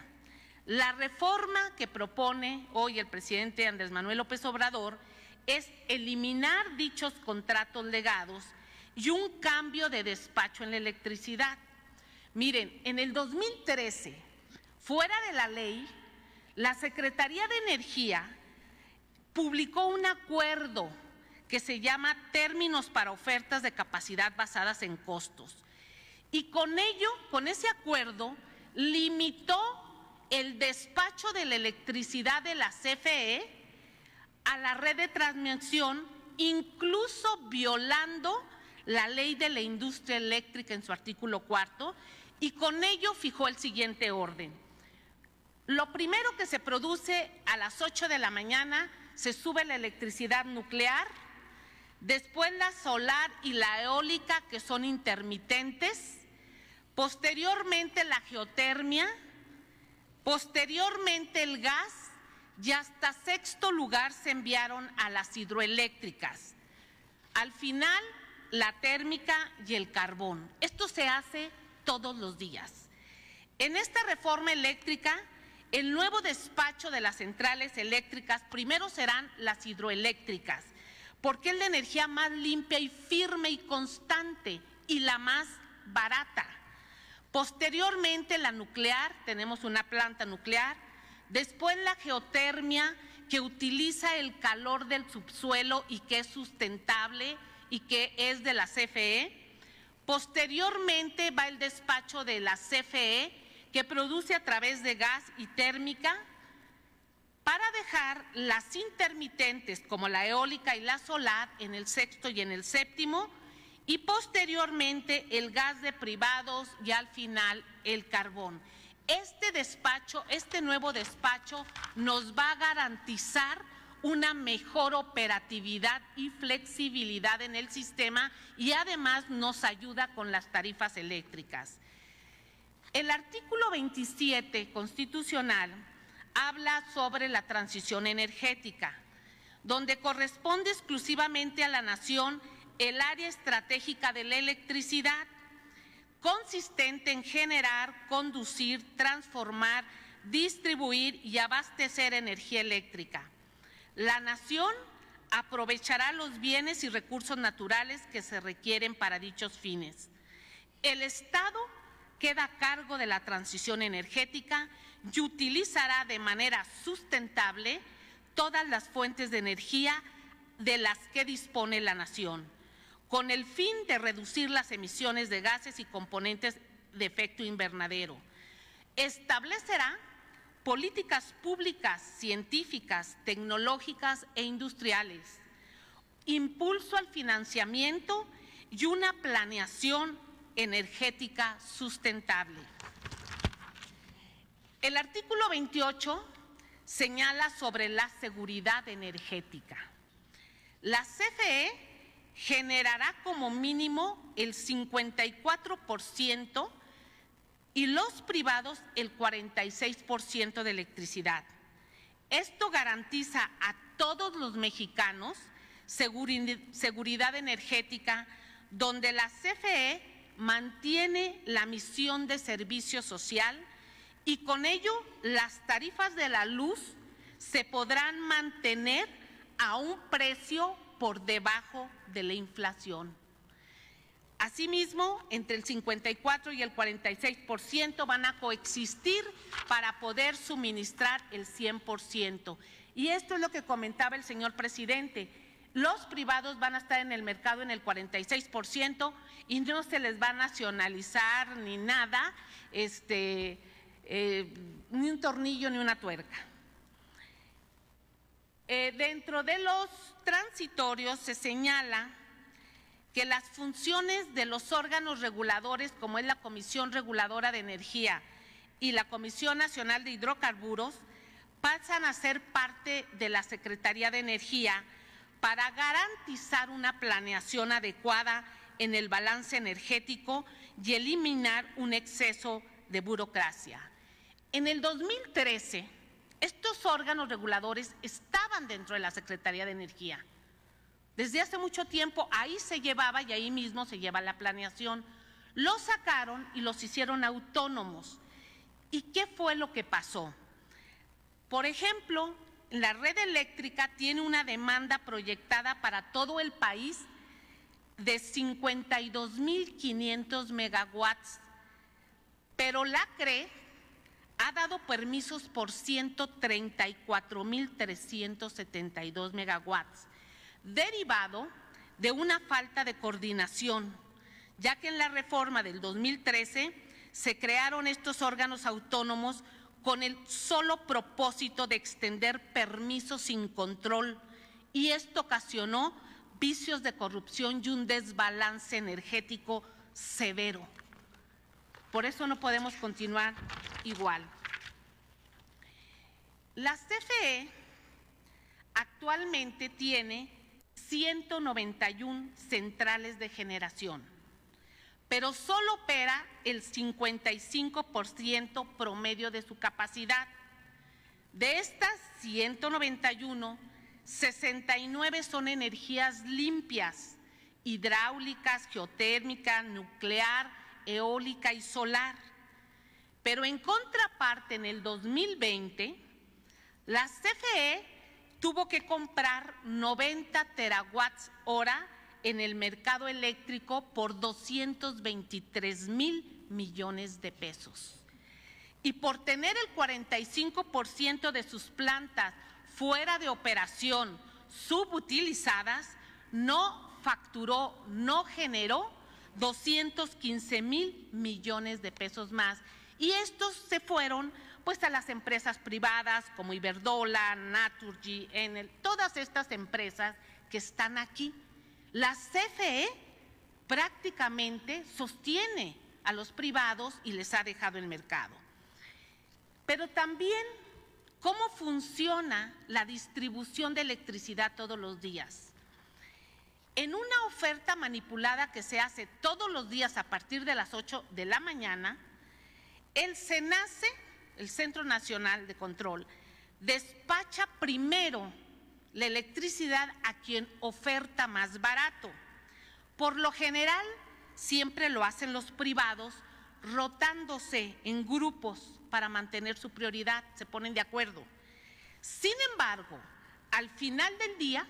E: La reforma que propone hoy el presidente Andrés Manuel López Obrador es eliminar dichos contratos legados y un cambio de despacho en la electricidad. Miren, en el 2013, fuera de la ley, la Secretaría de Energía publicó un acuerdo que se llama Términos para ofertas de capacidad basadas en costos y con ello, con ese acuerdo, limitó el despacho de la electricidad de la CFE a la red de transmisión, incluso violando la ley de la industria eléctrica en su artículo cuarto, y con ello fijó el siguiente orden. Lo primero que se produce a las 8 de la mañana, se sube la electricidad nuclear, después la solar y la eólica, que son intermitentes, posteriormente la geotermia, posteriormente el gas y hasta sexto lugar se enviaron a las hidroeléctricas. Al final, la térmica y el carbón. Esto se hace todos los días. En esta reforma eléctrica, el nuevo despacho de las centrales eléctricas primero serán las hidroeléctricas, porque es la energía más limpia y firme y constante y la más barata. Posteriormente la nuclear, tenemos una planta nuclear, después la geotermia que utiliza el calor del subsuelo y que es sustentable y que es de la CFE. Posteriormente va el despacho de la CFE que produce a través de gas y térmica para dejar las intermitentes como la eólica y la solar en el sexto y en el séptimo y posteriormente el gas de privados y al final el carbón. Este despacho, este nuevo despacho nos va a garantizar una mejor operatividad y flexibilidad en el sistema y además nos ayuda con las tarifas eléctricas. El artículo 27 constitucional habla sobre la transición energética, donde corresponde exclusivamente a la nación el área estratégica de la electricidad, consistente en generar, conducir, transformar, distribuir y abastecer energía eléctrica. La nación aprovechará los bienes y recursos naturales que se requieren para dichos fines. El Estado queda a cargo de la transición energética y utilizará de manera sustentable todas las fuentes de energía de las que dispone la nación con el fin de reducir las emisiones de gases y componentes de efecto invernadero. Establecerá políticas públicas, científicas, tecnológicas e industriales, impulso al financiamiento y una planeación energética sustentable. El artículo 28 señala sobre la seguridad energética. La CFE generará como mínimo el 54% y los privados el 46% de electricidad. Esto garantiza a todos los mexicanos seguridad energética, donde la CFE mantiene la misión de servicio social y con ello las tarifas de la luz se podrán mantener a un precio por debajo de la inflación. Asimismo, entre el 54 y el 46% van a coexistir para poder suministrar el 100%. Y esto es lo que comentaba el señor presidente. Los privados van a estar en el mercado en el 46% y no se les va a nacionalizar ni nada. Este, eh, ni un tornillo ni una tuerca. Eh, dentro de los transitorios se señala que las funciones de los órganos reguladores, como es la Comisión Reguladora de Energía y la Comisión Nacional de Hidrocarburos, pasan a ser parte de la Secretaría de Energía para garantizar una planeación adecuada en el balance energético y eliminar un exceso de burocracia. En el 2013, estos órganos reguladores estaban dentro de la Secretaría de Energía. Desde hace mucho tiempo ahí se llevaba y ahí mismo se lleva la planeación. Los sacaron y los hicieron autónomos. ¿Y qué fue lo que pasó? Por ejemplo, la red eléctrica tiene una demanda proyectada para todo el país de 52.500 megawatts, pero la CRE ha dado permisos por 134.372 megawatts, derivado de una falta de coordinación, ya que en la reforma del 2013 se crearon estos órganos autónomos con el solo propósito de extender permisos sin control y esto ocasionó vicios de corrupción y un desbalance energético severo. Por eso no podemos continuar igual. La CFE actualmente tiene 191 centrales de generación, pero solo opera el 55% promedio de su capacidad. De estas 191, 69 son energías limpias, hidráulicas, geotérmica, nuclear, eólica y solar. Pero en contraparte, en el 2020, la CFE tuvo que comprar 90 terawatts hora en el mercado eléctrico por 223 mil millones de pesos. Y por tener el 45% de sus plantas fuera de operación, subutilizadas, no facturó, no generó 215 mil millones de pesos más. Y estos se fueron pues a las empresas privadas como Iberdola, Naturgy, Enel, todas estas empresas que están aquí. La CFE prácticamente sostiene a los privados y les ha dejado el mercado. Pero también cómo funciona la distribución de electricidad todos los días. En una oferta manipulada que se hace todos los días a partir de las 8 de la mañana, el SENACE, el Centro Nacional de Control, despacha primero la electricidad a quien oferta más barato. Por lo general, siempre lo hacen los privados rotándose en grupos para mantener su prioridad, se ponen de acuerdo. Sin embargo, al final del día,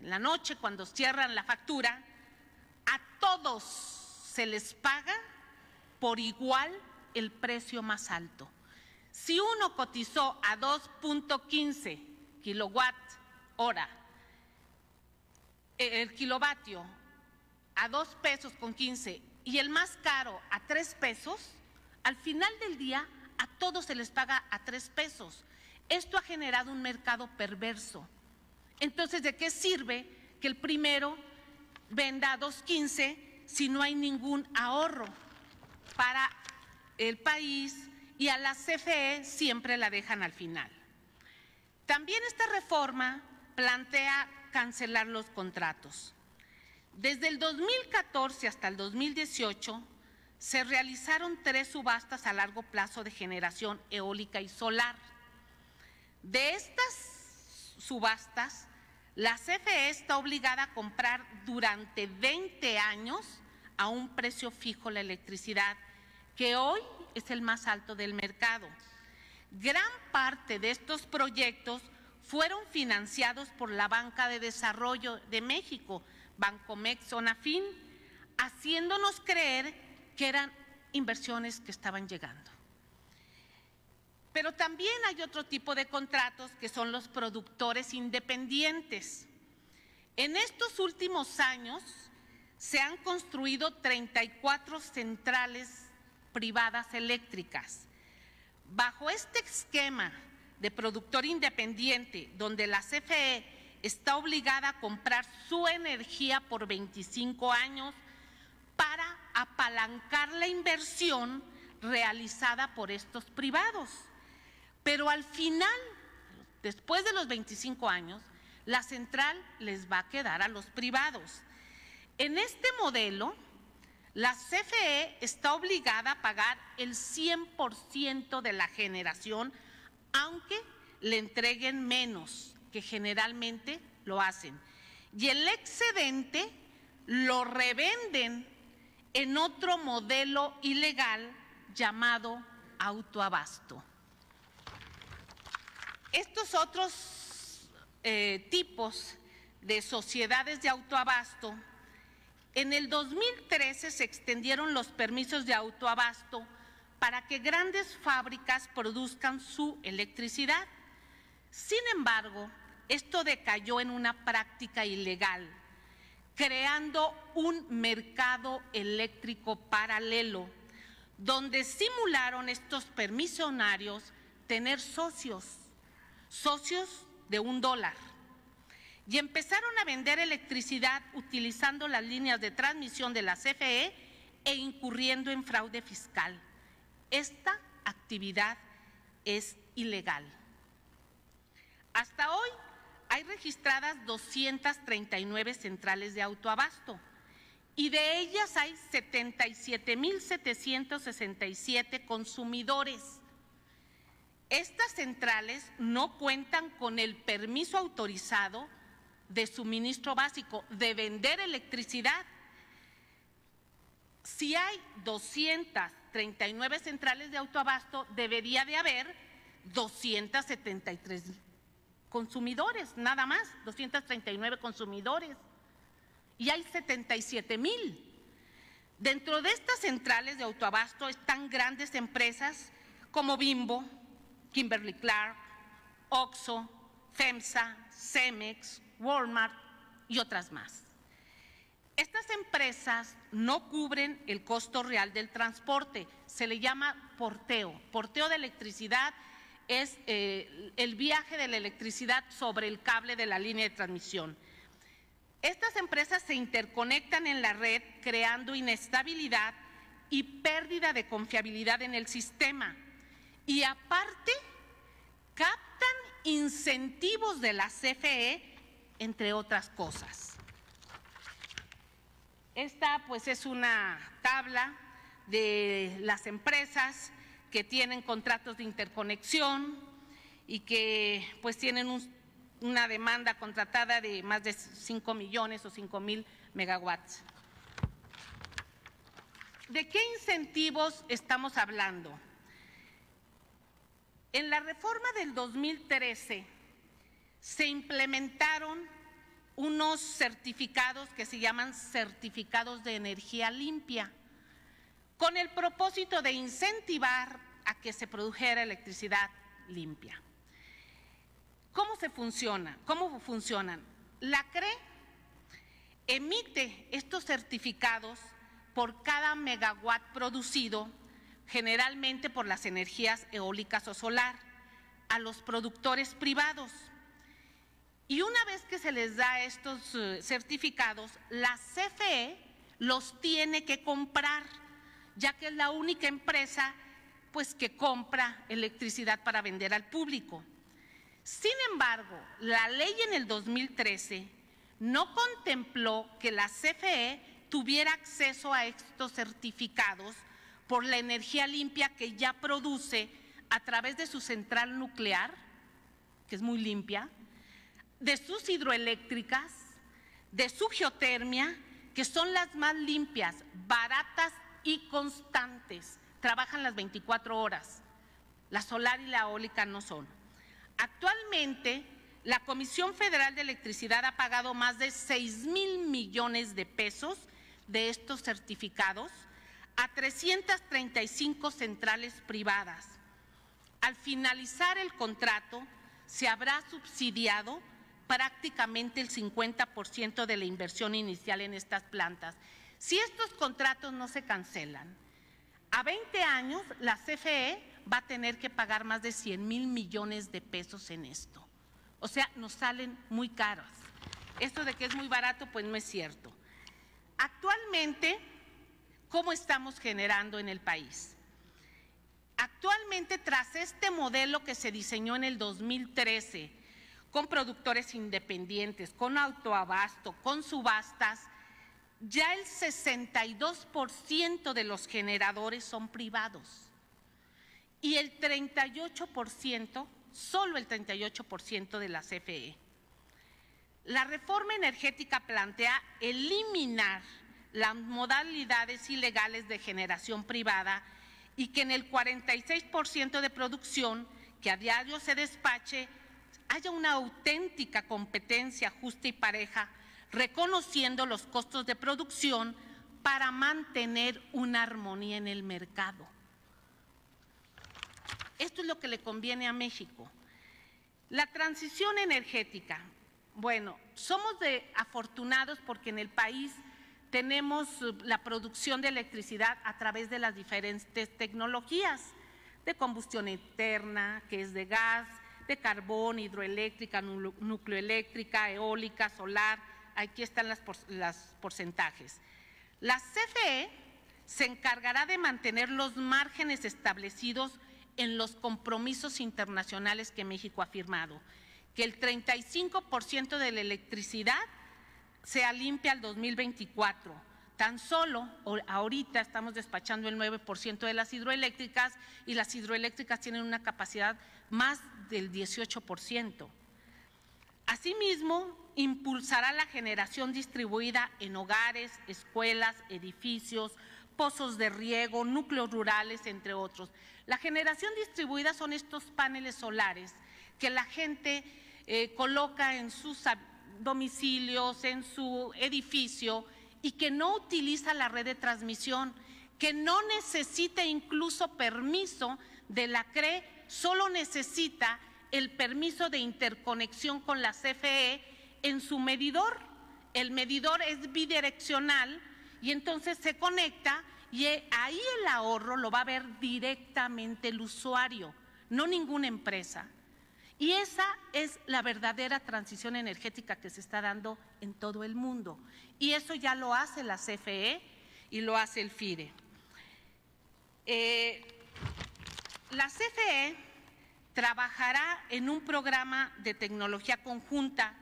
E: en la noche cuando cierran la factura, a todos se les paga por igual el precio más alto. Si uno cotizó a 2.15 kilowatt hora, eh, el kilovatio a 2 pesos con 15 y el más caro a tres pesos, al final del día a todos se les paga a tres pesos. Esto ha generado un mercado perverso. Entonces, ¿de qué sirve que el primero venda a 2.15 si no hay ningún ahorro para el país y a la CFE siempre la dejan al final? También esta reforma plantea cancelar los contratos. Desde el 2014 hasta el 2018 se realizaron tres subastas a largo plazo de generación eólica y solar. De estas subastas, la CFE está obligada a comprar durante 20 años a un precio fijo la electricidad, que hoy es el más alto del mercado. Gran parte de estos proyectos fueron financiados por la Banca de Desarrollo de México, Bancomex, Zonafin, haciéndonos creer que eran inversiones que estaban llegando. Pero también hay otro tipo de contratos que son los productores independientes. En estos últimos años se han construido 34 centrales privadas eléctricas. Bajo este esquema de productor independiente, donde la CFE está obligada a comprar su energía por 25 años para apalancar la inversión realizada por estos privados. Pero al final, después de los 25 años, la central les va a quedar a los privados. En este modelo, la CFE está obligada a pagar el 100% de la generación, aunque le entreguen menos, que generalmente lo hacen. Y el excedente lo revenden en otro modelo ilegal llamado autoabasto. Estos otros eh, tipos de sociedades de autoabasto, en el 2013 se extendieron los permisos de autoabasto para que grandes fábricas produzcan su electricidad. Sin embargo, esto decayó en una práctica ilegal, creando un mercado eléctrico paralelo, donde simularon estos permisionarios tener socios socios de un dólar y empezaron a vender electricidad utilizando las líneas de transmisión de la CFE e incurriendo en fraude fiscal. Esta actividad es ilegal. Hasta hoy hay registradas 239 centrales de autoabasto y de ellas hay 77.767 consumidores estas centrales no cuentan con el permiso autorizado de suministro básico de vender electricidad. Si hay 239 centrales de autoabasto, debería de haber 273 consumidores, nada más, 239 consumidores. Y hay 77 mil. Dentro de estas centrales de autoabasto están grandes empresas como Bimbo, Kimberly Clark, Oxo, FEMSA, Cemex, Walmart y otras más. Estas empresas no cubren el costo real del transporte, se le llama porteo. Porteo de electricidad es eh, el viaje de la electricidad sobre el cable de la línea de transmisión. Estas empresas se interconectan en la red creando inestabilidad y pérdida de confiabilidad en el sistema y aparte captan incentivos de la CFE, entre otras cosas. Esta pues es una tabla de las empresas que tienen contratos de interconexión y que pues tienen una demanda contratada de más de 5 millones o 5 mil megawatts. ¿De qué incentivos estamos hablando? En la reforma del 2013 se implementaron unos certificados que se llaman certificados de energía limpia, con el propósito de incentivar a que se produjera electricidad limpia. ¿Cómo se funciona? ¿Cómo funcionan? La CRE emite estos certificados por cada megawatt producido, generalmente por las energías eólicas o solar, a los productores privados. Y una vez que se les da estos eh, certificados, la CFE los tiene que comprar, ya que es la única empresa pues que compra electricidad para vender al público. Sin embargo, la ley en el 2013 no contempló que la CFE tuviera acceso a estos certificados por la energía limpia que ya produce a través de su central nuclear, que es muy limpia, de sus hidroeléctricas, de su geotermia, que son las más limpias, baratas y constantes. Trabajan las 24 horas. La solar y la eólica no son. Actualmente, la Comisión Federal de Electricidad ha pagado más de 6 mil millones de pesos de estos certificados a 335 centrales privadas. Al finalizar el contrato, se habrá subsidiado prácticamente el 50% de la inversión inicial en estas plantas. Si estos contratos no se cancelan, a 20 años la CFE va a tener que pagar más de 100 mil millones de pesos en esto. O sea, nos salen muy caros. Esto de que es muy barato, pues no es cierto. Actualmente, ¿cómo estamos generando en el país? Actualmente, tras este modelo que se diseñó en el 2013, con productores independientes, con autoabasto, con subastas, ya el 62% de los generadores son privados y el 38%, solo el 38% de la CFE. La reforma energética plantea eliminar las modalidades ilegales de generación privada y que en el 46% de producción que a diario se despache haya una auténtica competencia justa y pareja, reconociendo los costos de producción para mantener una armonía en el mercado. Esto es lo que le conviene a México. La transición energética. Bueno, somos de afortunados porque en el país tenemos la producción de electricidad a través de las diferentes tecnologías de combustión interna, que es de gas, de carbón, hidroeléctrica, nucleoeléctrica, eólica, solar. Aquí están los porcentajes. La CFE se encargará de mantener los márgenes establecidos en los compromisos internacionales que México ha firmado, que el 35% de la electricidad sea limpia al 2024. Tan solo ahorita estamos despachando el 9% de las hidroeléctricas y las hidroeléctricas tienen una capacidad más del 18%. Asimismo, impulsará la generación distribuida en hogares, escuelas, edificios, pozos de riego, núcleos rurales, entre otros. La generación distribuida son estos paneles solares que la gente eh, coloca en sus domicilios, en su edificio y que no utiliza la red de transmisión, que no necesita incluso permiso de la CRE, solo necesita el permiso de interconexión con la CFE en su medidor. El medidor es bidireccional y entonces se conecta y ahí el ahorro lo va a ver directamente el usuario, no ninguna empresa. Y esa es la verdadera transición energética que se está dando en todo el mundo. Y eso ya lo hace la CFE y lo hace el FIRE. Eh, la CFE trabajará en un programa de tecnología conjunta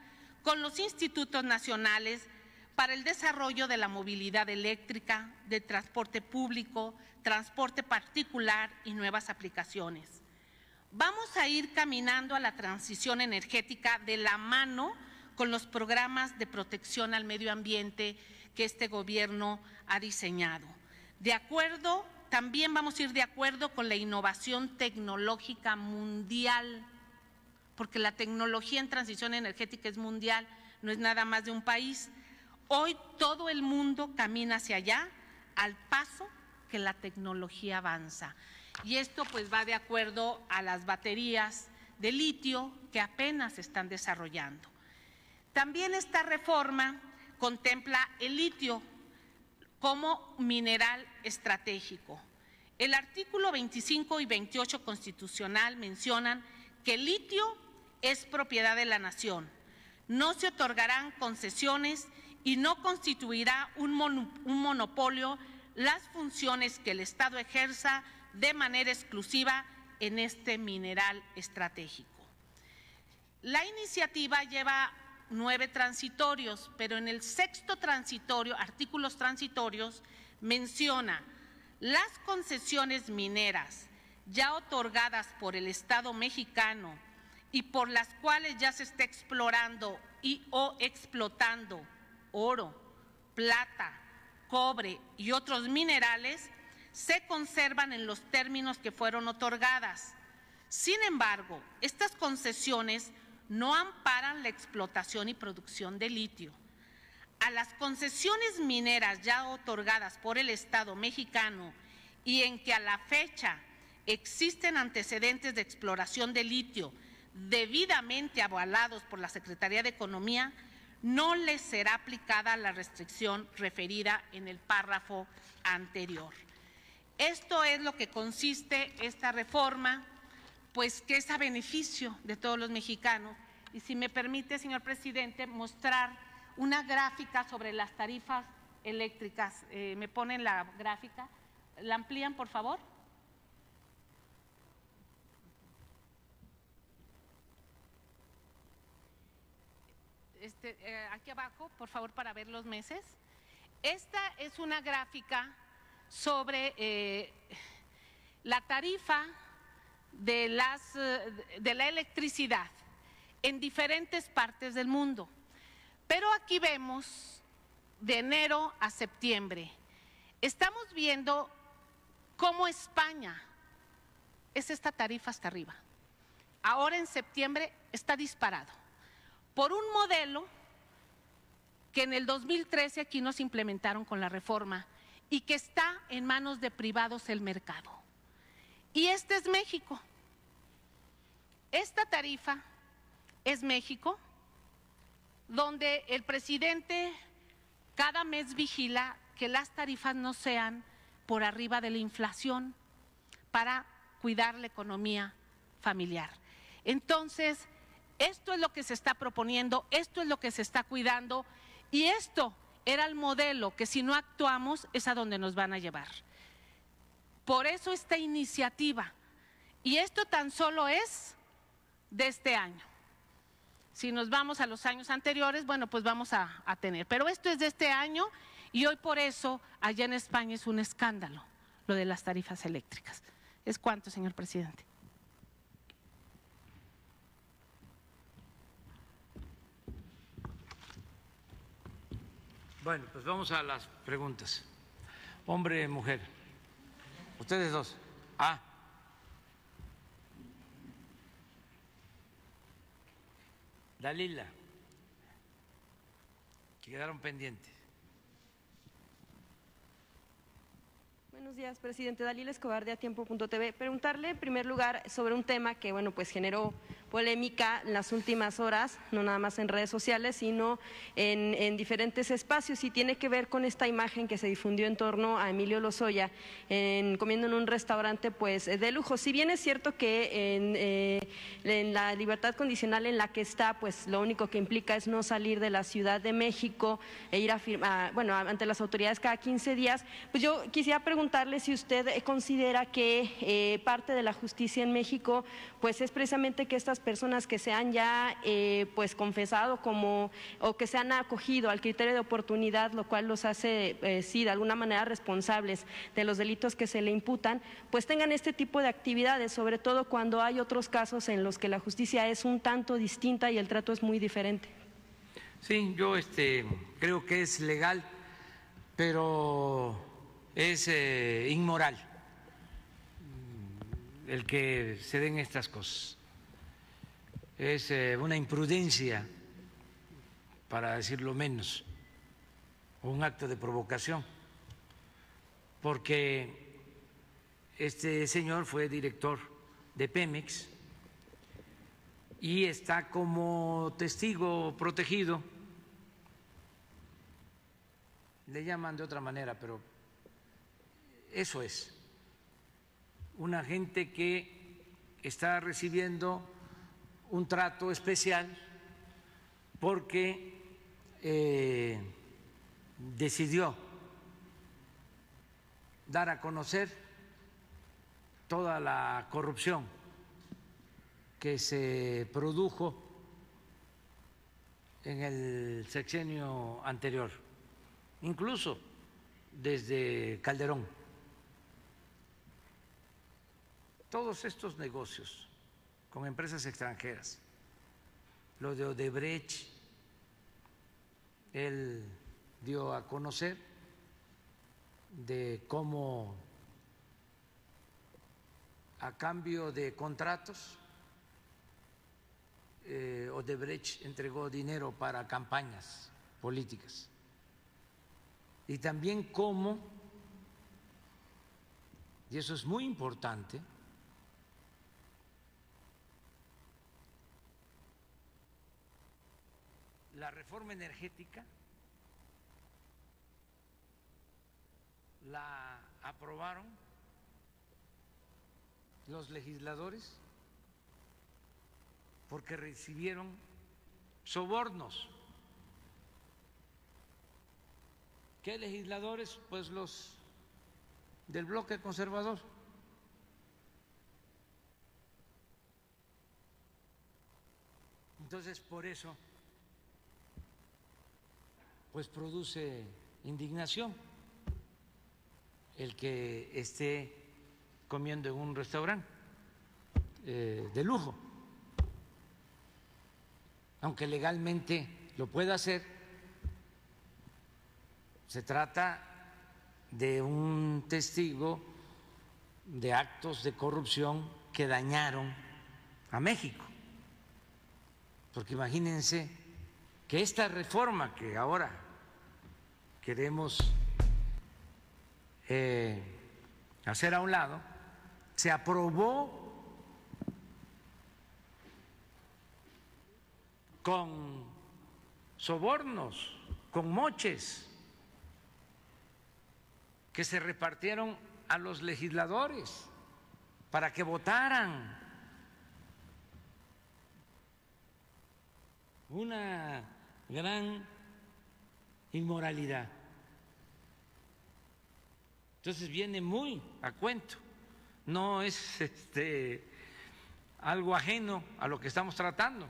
E: con los institutos nacionales para el desarrollo de la movilidad eléctrica, de transporte público, transporte particular y nuevas aplicaciones vamos a ir caminando a la transición energética de la mano con los programas de protección al medio ambiente que este gobierno ha diseñado. De acuerdo, también vamos a ir de acuerdo con la innovación tecnológica mundial, porque la tecnología en transición energética es mundial, no es nada más de un país. Hoy todo el mundo camina hacia allá al paso que la tecnología avanza. Y esto pues va de acuerdo a las baterías de litio que apenas están desarrollando. También esta reforma contempla el litio como mineral estratégico. El artículo 25 y 28 constitucional mencionan que el litio es propiedad de la nación. No se otorgarán concesiones y no constituirá un, monopolio las funciones que el Estado ejerza de manera exclusiva en este mineral estratégico. La iniciativa lleva nueve transitorios, pero en el sexto transitorio, artículos transitorios, menciona las concesiones mineras ya otorgadas por el Estado mexicano y por las cuales ya se está explorando y o explotando oro, plata, cobre y otros minerales, se conservan en los términos que fueron otorgadas. Sin embargo, estas concesiones no amparan la explotación y producción de litio. A las concesiones mineras ya otorgadas por el Estado mexicano y en que a la fecha existen antecedentes de exploración de litio debidamente avalados por la Secretaría de Economía, no les será aplicada la restricción referida en el párrafo anterior. Esto es lo que consiste esta reforma pues que es a beneficio de todos los mexicanos. Y si me permite, señor presidente, mostrar una gráfica sobre las tarifas eléctricas. Eh, ¿Me ponen la gráfica? ¿La amplían, por favor? Este, eh, aquí abajo, por favor, para ver los meses. Esta es una gráfica sobre eh, la tarifa de, las, eh, de la electricidad en diferentes partes del mundo. Pero aquí vemos de enero a septiembre. Estamos viendo cómo España es esta tarifa hasta arriba. Ahora en septiembre está disparado por un modelo que en el 2013 aquí nos implementaron con la reforma y que está en manos de privados el mercado. Y este es México. Esta tarifa es México, donde el presidente cada mes vigila que las tarifas no sean por arriba de la inflación para cuidar la economía familiar. Entonces, esto es lo que se está proponiendo, esto es lo que se está cuidando y esto era el modelo que si no actuamos es a donde nos van a llevar. Por eso esta iniciativa. Y esto tan solo es de este año. Si nos vamos a los años anteriores, bueno, pues vamos a, tener. Pero esto es de este año y hoy por eso allá en España es un escándalo lo de las tarifas eléctricas. ¿Es cuánto, señor presidente?
C: Bueno, pues vamos a las preguntas. Hombre, mujer. Ustedes dos. Ah. Dalila. Quedaron pendientes.
L: Buenos días, presidente. Dalila Escobar de Atiempo.tv. Preguntarle en primer lugar sobre un tema que, bueno, pues generó polémica en las últimas horas, no nada más en redes sociales, sino en, diferentes espacios y tiene que ver con esta imagen que se difundió en torno a Emilio Lozoya en, comiendo en un restaurante pues de lujo. Si bien es cierto que en, eh, en la libertad condicional en la que está, pues lo único que implica es no salir de la Ciudad de México e ir a firmar, bueno, ante las autoridades cada 15 días, pues yo quisiera preguntarle si usted considera que eh, parte de la justicia en México pues es precisamente que estas personas que se han ya eh, pues confesado como o que se han acogido al criterio de oportunidad, lo cual los hace eh, sí de alguna manera responsables de los delitos que se le imputan, pues tengan este tipo de actividades, sobre todo cuando hay otros casos en los que la justicia es un tanto distinta y el trato es muy diferente.
C: Sí, yo este, creo que es legal, pero es eh, inmoral el que se den estas cosas es eh, una imprudencia, para decirlo menos, un acto de provocación, porque este señor fue director de Pemex y está como testigo protegido le llaman de otra manera, pero eso es. Una gente que está recibiendo un trato especial porque eh, decidió dar a conocer toda la corrupción que se produjo en el sexenio anterior, incluso desde Calderón. Todos estos negocios con empresas extranjeras, lo de Odebrecht, él dio a conocer de cómo a cambio de contratos eh, Odebrecht entregó dinero para campañas políticas. Y también cómo, y eso es muy importante, la reforma energética la aprobaron los legisladores porque recibieron sobornos. ¿Qué legisladores? Pues los del bloque conservador. Entonces, por eso, pues produce indignación el que esté comiendo en un restaurante eh, de lujo, aunque legalmente lo pueda hacer, se trata de un testigo de actos de corrupción que dañaron a México. Porque imagínense que esta reforma que ahora queremos eh, hacer a un lado, se aprobó con sobornos, con moches que se repartieron a los legisladores para que votaran. Una gran inmoralidad. Entonces viene muy a cuento, no es este, algo ajeno a lo que estamos tratando,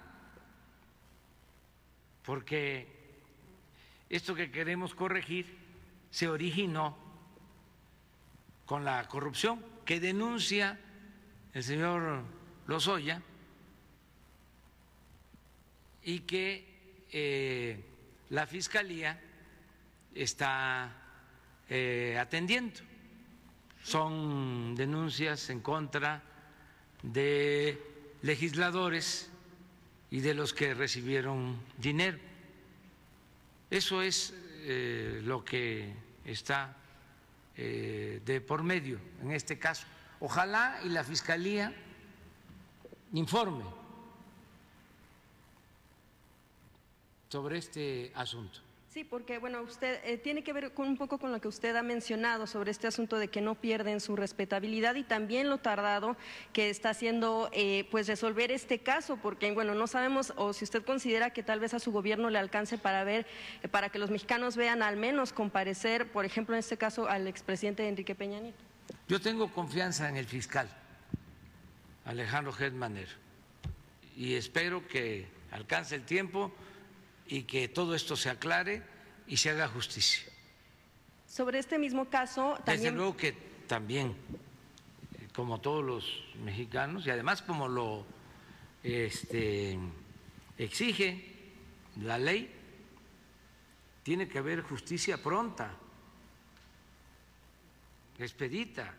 C: porque esto que queremos corregir se originó con la corrupción que denuncia el señor Lozoya y que eh, la Fiscalía está eh, atendiendo. Son denuncias en contra de legisladores y de los que recibieron dinero. Eso es eh, lo que está eh, de por medio en este caso. Ojalá y la Fiscalía informe sobre este asunto.
L: Sí, porque bueno, usted eh, tiene que ver con un poco con lo que usted ha mencionado sobre este asunto de que no pierden su respetabilidad y también lo tardado que está haciendo eh, pues resolver este caso, porque bueno, no sabemos o si usted considera que tal vez a su gobierno le alcance para ver, eh, para que los mexicanos vean al menos comparecer, por ejemplo, en este caso al expresidente Enrique Peña Nieto.
C: Yo tengo confianza en el fiscal Alejandro Gertmaner y espero que alcance el tiempo y que todo esto se aclare y se haga justicia.
L: Sobre este mismo caso, también.
C: Desde luego que también, como todos los mexicanos, y además como lo este, exige la ley, tiene que haber justicia pronta, expedita.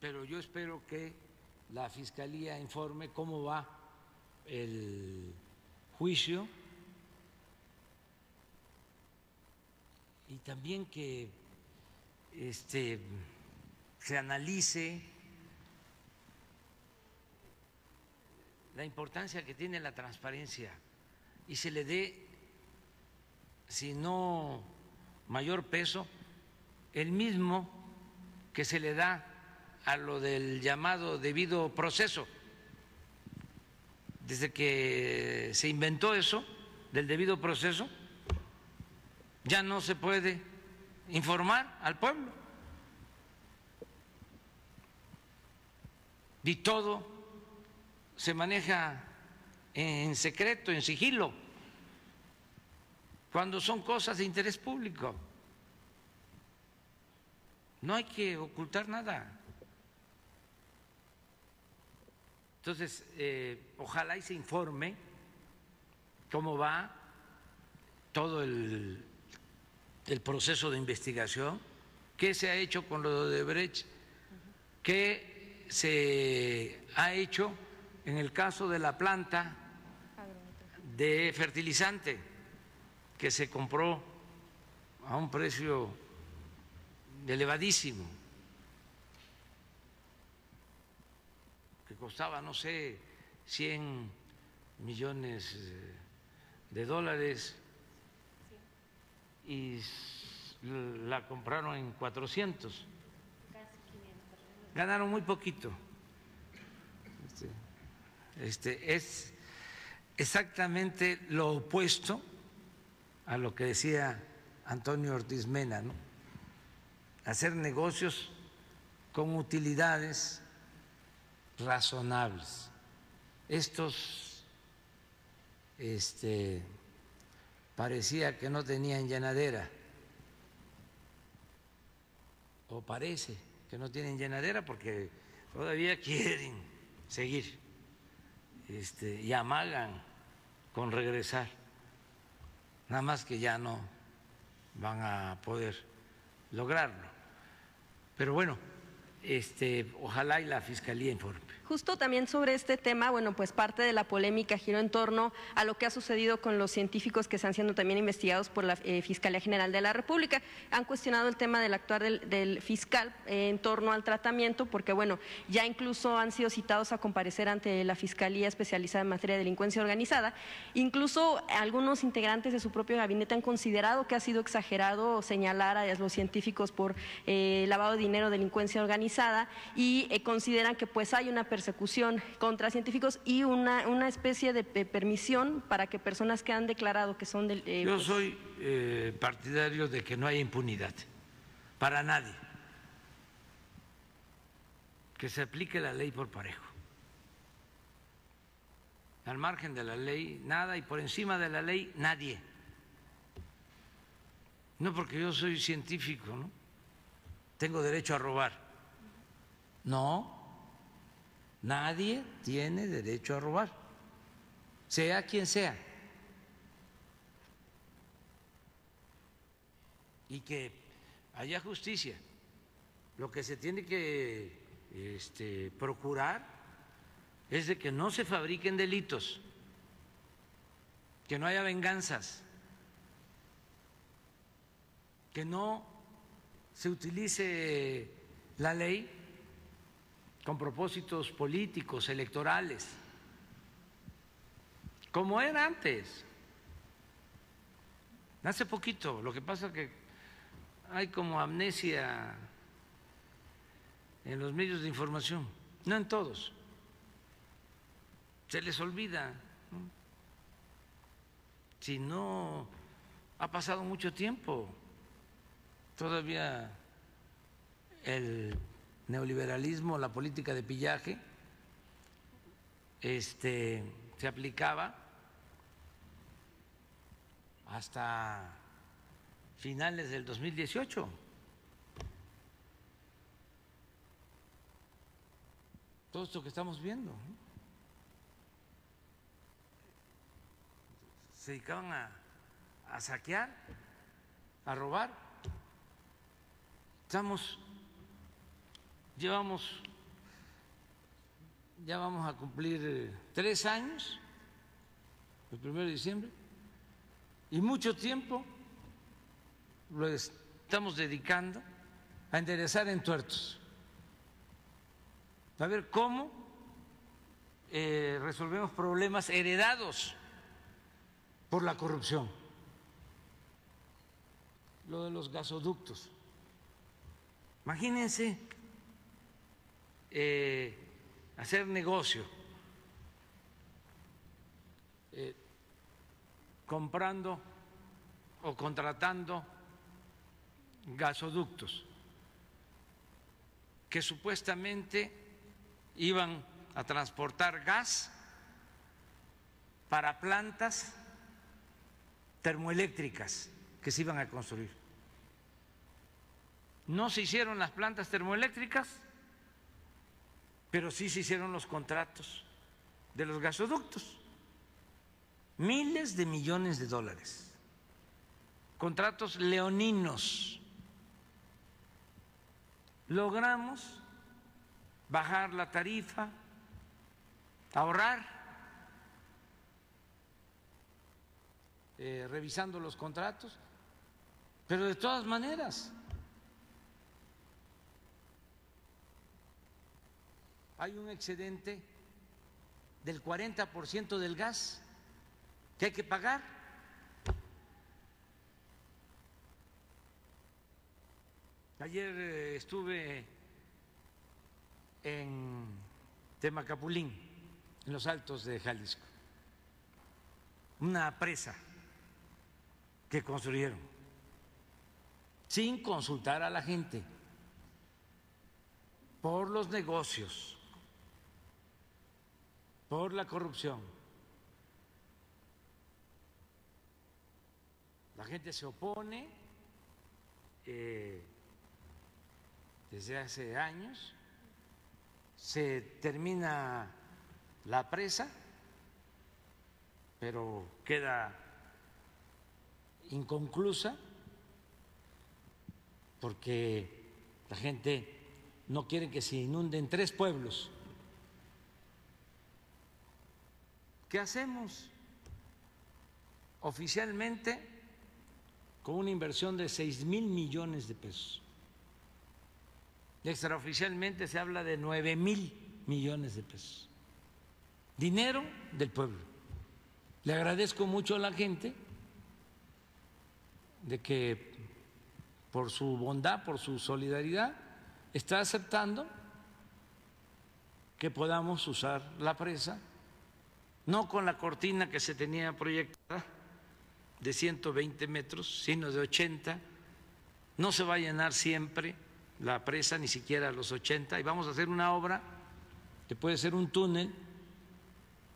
C: Pero yo espero que la Fiscalía informe cómo va el juicio y también que este, se analice la importancia que tiene la transparencia y se le dé si no mayor peso, el mismo que se le da a lo del llamado debido proceso. Desde que se inventó eso del debido proceso, ya no se puede informar al pueblo. Y todo se maneja en secreto, en sigilo, cuando son cosas de interés público. No hay que ocultar nada. Entonces, eh, ojalá y se informe cómo va todo el, el, proceso de investigación, qué se ha hecho con lo de Brecht, qué se ha hecho en el caso de la planta de fertilizante que se compró a un precio elevadísimo, costaba, no sé, 100 millones eh, de dólares y la compraron en 400. Ganaron muy poquito. Este, este, es exactamente lo opuesto a lo que decía Antonio Ortiz Mena, ¿no? hacer negocios con utilidades razonables. Estos este, parecía que no tenían llenadera, o parece que no tienen llenadera porque todavía quieren seguir este, y amagan con regresar, nada más que ya no van a poder lograrlo. Pero bueno, este, ojalá y la Fiscalía informe.
L: Justo también sobre este tema, bueno, pues parte de la polémica giró en torno a lo que ha sucedido con los científicos que están siendo también investigados por la eh, Fiscalía General de la República. Han cuestionado el tema del actuar del, fiscal eh, en torno al tratamiento, porque bueno, ya incluso han sido citados a comparecer ante la Fiscalía especializada en materia de delincuencia organizada. Incluso algunos integrantes de su propio gabinete han considerado que ha sido exagerado señalar a los científicos por eh, lavado de dinero, delincuencia organizada y consideran que pues hay una persecución contra científicos y una, una especie de permisión para que personas que han declarado que son del...
C: Eh, Yo pues soy eh, partidario de que no haya impunidad para nadie, que se aplique la ley por parejo. Al margen de la ley, nada, y por encima de la ley, nadie. No porque yo soy científico, ¿no? Tengo derecho a robar. No, Nadie tiene derecho a robar, sea quien sea. Y que haya justicia. Lo que se tiene que este, procurar es de que no se fabriquen delitos, que no haya venganzas, que no se utilice la ley con propósitos políticos, electorales, como era antes. Hace poquito, lo que pasa es que hay como amnesia en los medios de información, no en todos, se les olvida. Si no ha pasado mucho tiempo, todavía el neoliberalismo, la política de pillaje, este, se aplicaba hasta finales del 2018. Todo esto que estamos viendo. Se dedicaban a, a saquear, a robar. Estamos Llevamos, ya vamos a cumplir eh, tres años, el primero de diciembre, y mucho tiempo lo estamos dedicando a enderezar en tuertos, a ver cómo eh, resolvemos problemas heredados por la corrupción. lo de los gasoductos. Imagínense eh, hacer negocio eh, comprando o contratando gasoductos que supuestamente iban a transportar gas para plantas termoeléctricas que se iban a construir. No se hicieron las plantas termoeléctricas, pero sí se hicieron los contratos de los gasoductos. Miles de millones de dólares. Contratos leoninos. Logramos bajar la tarifa, ahorrar Eh, revisando los contratos, pero de todas maneras hay un excedente del 40% del gas que hay que pagar. Ayer eh, estuve en Temacapulín, en los altos de Jalisco, una presa que construyeron, sin consultar a la gente, por los negocios, por la corrupción. La gente se opone eh, desde hace años, se termina la presa, pero queda inconclusa porque la gente no quiere que se inunden tres pueblos. ¿Qué hacemos? Oficialmente con una inversión de seis mil millones de pesos. Extraoficialmente se habla de nueve mil millones de pesos. Dinero del pueblo. Le agradezco mucho a la gente de que por su bondad, por su solidaridad, está aceptando que podamos usar la presa, no con la cortina que se tenía proyectada de 120 metros, sino de 80. No se va a llenar siempre la presa, ni siquiera a los 80, y vamos a hacer una obra que puede ser un túnel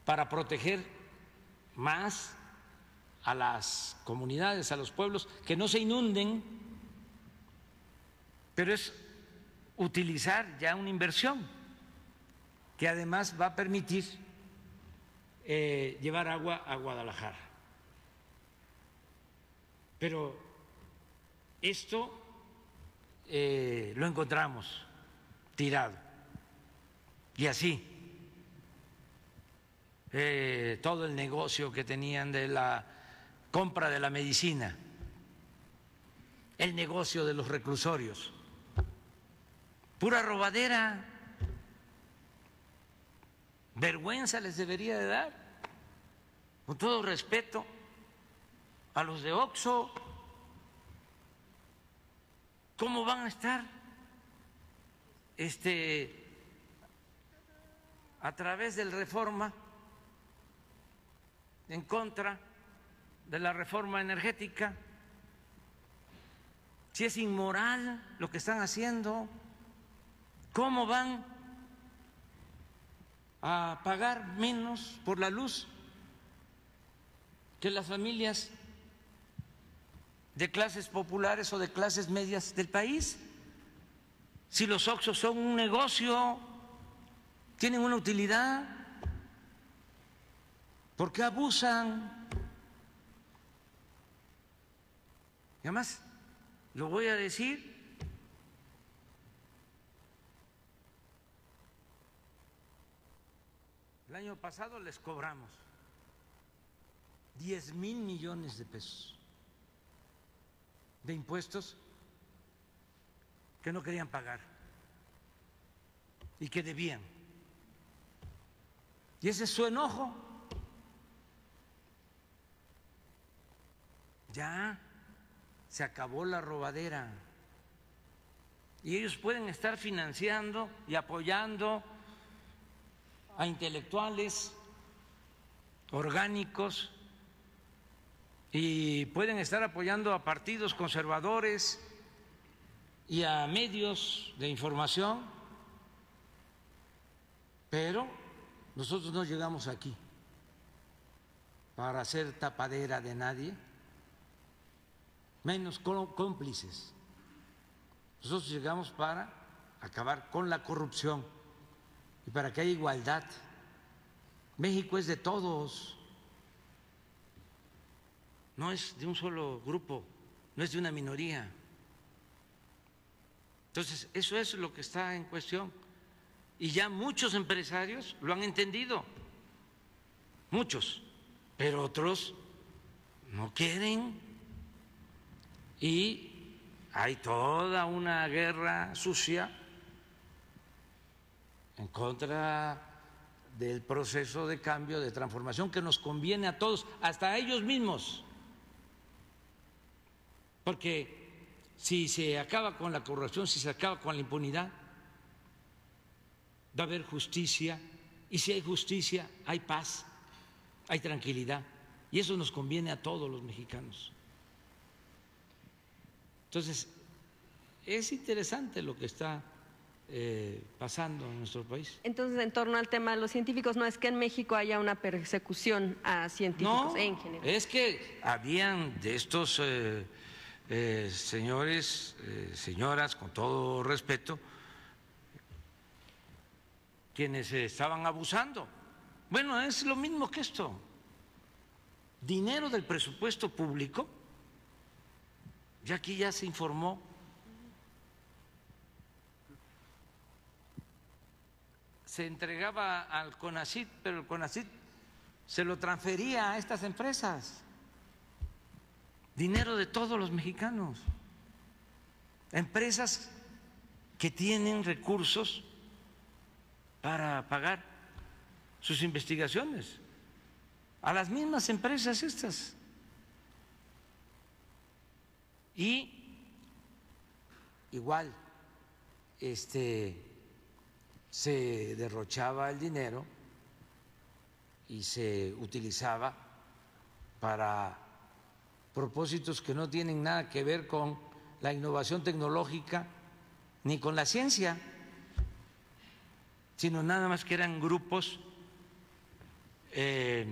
C: para proteger más a las comunidades, a los pueblos, que no se inunden, pero es utilizar ya una inversión que además va a permitir eh, llevar agua a Guadalajara. Pero esto eh, lo encontramos tirado y así. Eh, todo el negocio que tenían de la compra de la medicina, el negocio de los reclusorios, pura robadera, vergüenza les debería de dar, con todo respeto a los de Oxo, ¿cómo van a estar este a través del reforma en contra de la reforma energética, si es inmoral lo que están haciendo, ¿cómo van a pagar menos por la luz que las familias de clases populares o de clases medias del país? Si los Oxos son un negocio, tienen una utilidad, ¿por qué abusan? Y además, lo voy a decir, el año pasado les cobramos 10 mil millones de pesos de impuestos que no querían pagar y que debían. Y ese es su enojo. Ya se acabó la robadera. Y ellos pueden estar financiando y apoyando a intelectuales orgánicos y pueden estar apoyando a partidos conservadores y a medios de información, pero nosotros no llegamos aquí para ser tapadera de nadie, menos cómplices. Nosotros llegamos para acabar con la corrupción y para que haya igualdad. México es de todos, no es de un solo grupo, no es de una minoría. Entonces, eso es lo que está en cuestión. Y ya muchos empresarios lo han entendido, muchos, pero otros no quieren. Y hay toda una guerra sucia en contra del proceso de cambio, de transformación que nos conviene a todos, hasta a ellos mismos. Porque si se acaba con la corrupción, si se acaba con la impunidad, va a haber justicia y si hay justicia hay paz, hay tranquilidad y eso nos conviene a todos los mexicanos. Entonces, es interesante lo que está eh, pasando en nuestro país.
L: Entonces, en torno al tema de los científicos, no es que en México haya una persecución a científicos en general.
C: Es que habían de estos eh, eh, señores, señoras, con todo respeto, quienes estaban abusando. Bueno, es lo mismo que esto. Dinero del presupuesto público ya aquí ya se informó se entregaba al CONACIT, pero el CONACIT se lo transfería a estas empresas. Dinero de todos los mexicanos. Empresas que tienen recursos para pagar sus investigaciones. A las mismas empresas estas. Y igual, este, se derrochaba el dinero y se utilizaba para propósitos que no tienen nada que ver con la innovación tecnológica ni con la ciencia, sino nada más que eran grupos eh,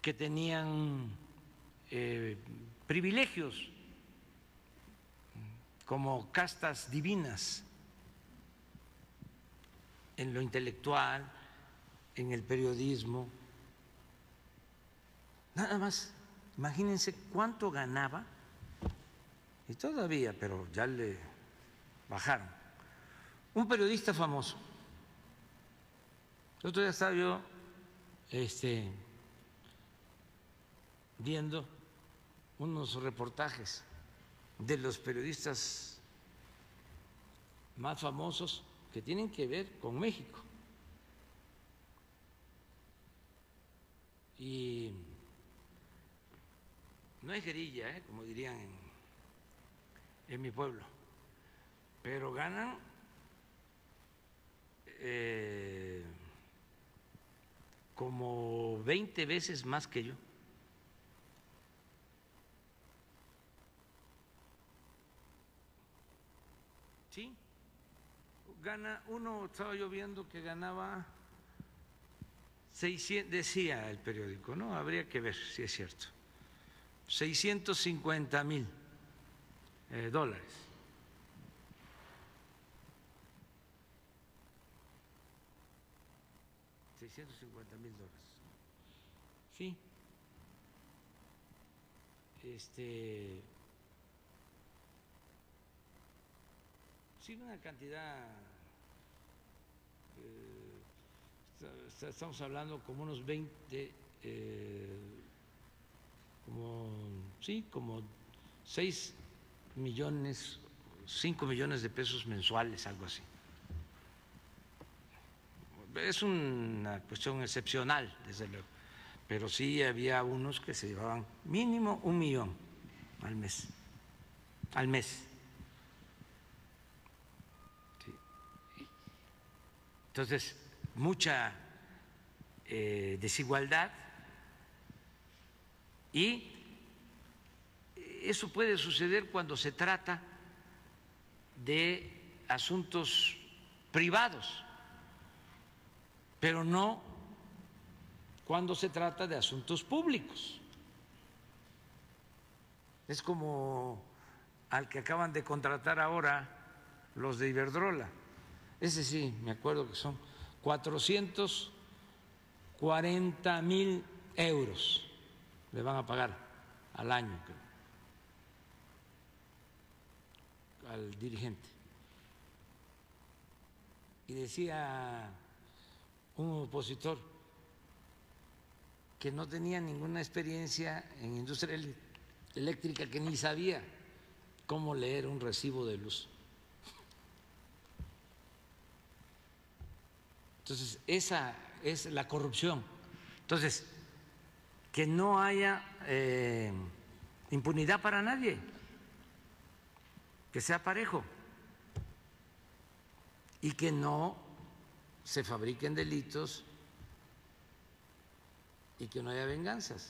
C: que tenían eh, privilegios como castas divinas en lo intelectual, en el periodismo. Nada más, imagínense cuánto ganaba, y todavía, pero ya le bajaron, un periodista famoso. El otro día estaba yo este, viendo unos reportajes de los periodistas más famosos que tienen que ver con México. Y no es guerrilla, ¿eh? como dirían en, en, mi pueblo, pero ganan eh, como 20 veces más que yo. Sí, gana, uno estaba yo viendo que ganaba 600, decía el periódico, ¿no? Habría que ver si es cierto. 650 mil eh, dólares. $650 mil dólares. Sí. Este Sí, una cantidad, eh, estamos hablando como unos 20, eh, como, sí, como 6 millones, 5 millones de pesos mensuales, algo así. Es una cuestión excepcional, desde luego, pero sí había unos que se llevaban mínimo un millón al mes, al mes. Entonces, mucha eh, desigualdad y eso puede suceder cuando se trata de asuntos privados, pero no cuando se trata de asuntos públicos. Es como al que acaban de contratar ahora los de Iberdrola. Ese sí, me acuerdo que son 440 mil euros le van a pagar al año al dirigente. Y decía un opositor que no tenía ninguna experiencia en industria eléctrica, que ni sabía cómo leer un recibo de luz. Entonces, esa es la corrupción. Entonces, que no haya eh, impunidad para nadie, que sea parejo y que no se fabriquen delitos y que no haya venganzas.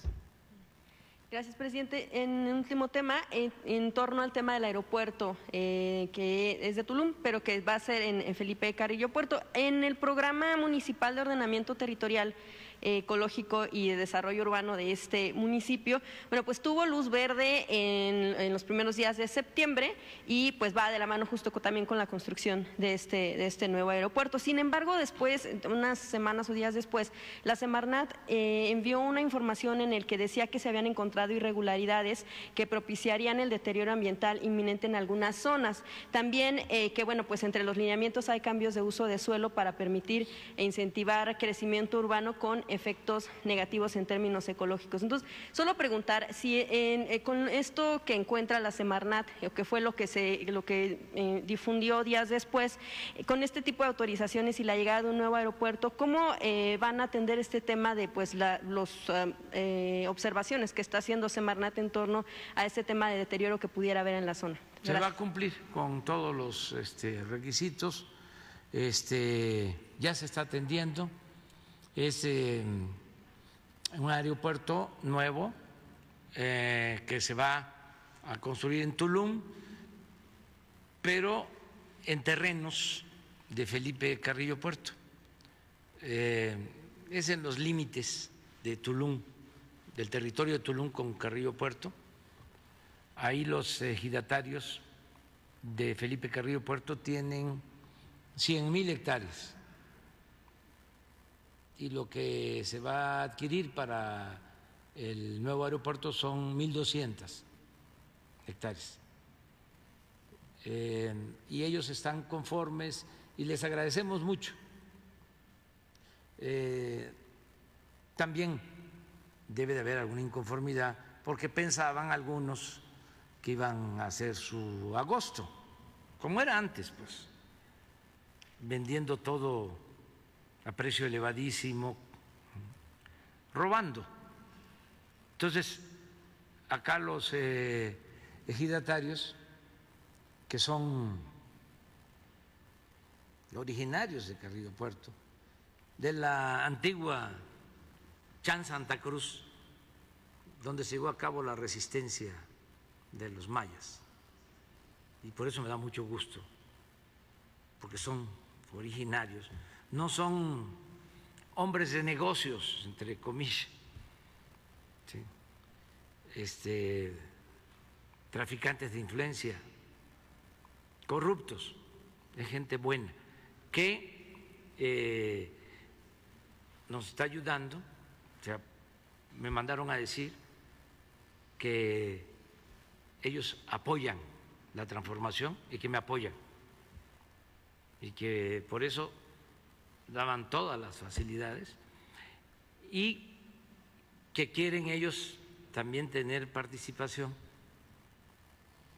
L: Gracias, presidente. En último tema, en, torno al tema del aeropuerto, eh, que es de Tulum, pero que va a ser en Felipe Carrillo Puerto. En el programa municipal de ordenamiento territorial, ecológico y de desarrollo urbano de este municipio, bueno, pues tuvo luz verde en, los primeros días de septiembre y pues va de la mano justo también con la construcción de este, de este nuevo aeropuerto. Sin embargo, después, unas semanas o días después, la Semarnat eh, envió una información en el que decía que se habían encontrado irregularidades que propiciarían el deterioro ambiental inminente en algunas zonas. También eh, que, bueno, pues entre los lineamientos hay cambios de uso de suelo para permitir e incentivar crecimiento urbano con efectos negativos en términos ecológicos. Entonces, solo preguntar si eh, con esto que encuentra la Semarnat, o que fue lo que, se, lo que eh, difundió días después, eh, con este tipo de autorizaciones y la llegada de un nuevo aeropuerto, ¿cómo van a atender este tema de pues las observaciones que está haciendo Semarnat en torno a este tema de deterioro que pudiera haber en la zona?
C: Se va a cumplir con todos los este, requisitos. Este, ya se está atendiendo es eh, un aeropuerto nuevo eh, que se va a construir en Tulum, pero en terrenos de Felipe Carrillo Puerto. Eh, es en los límites de Tulum, del territorio de Tulum con Carrillo Puerto. Ahí los ejidatarios de Felipe Carrillo Puerto tienen 100 mil hectáreas y lo que se va a adquirir para el nuevo aeropuerto son 1.200 hectáreas. Eh, y ellos están conformes y les agradecemos mucho. Eh, también debe de haber alguna inconformidad porque pensaban algunos que iban a hacer su agosto, como era antes, pues, vendiendo todo a precio elevadísimo, robando. Entonces, acá los eh, ejidatarios, que son originarios de Carrillo Puerto, de la antigua Chan Santa Cruz, donde se llevó a cabo la resistencia de los mayas. Y por eso me da mucho gusto, porque son originarios no son hombres de negocios, entre comillas, este, traficantes de influencia, corruptos, es gente buena, que eh, nos está ayudando. Me mandaron a decir que ellos apoyan la transformación y que me apoyan. Y que por eso daban todas las facilidades y que quieren ellos también tener participación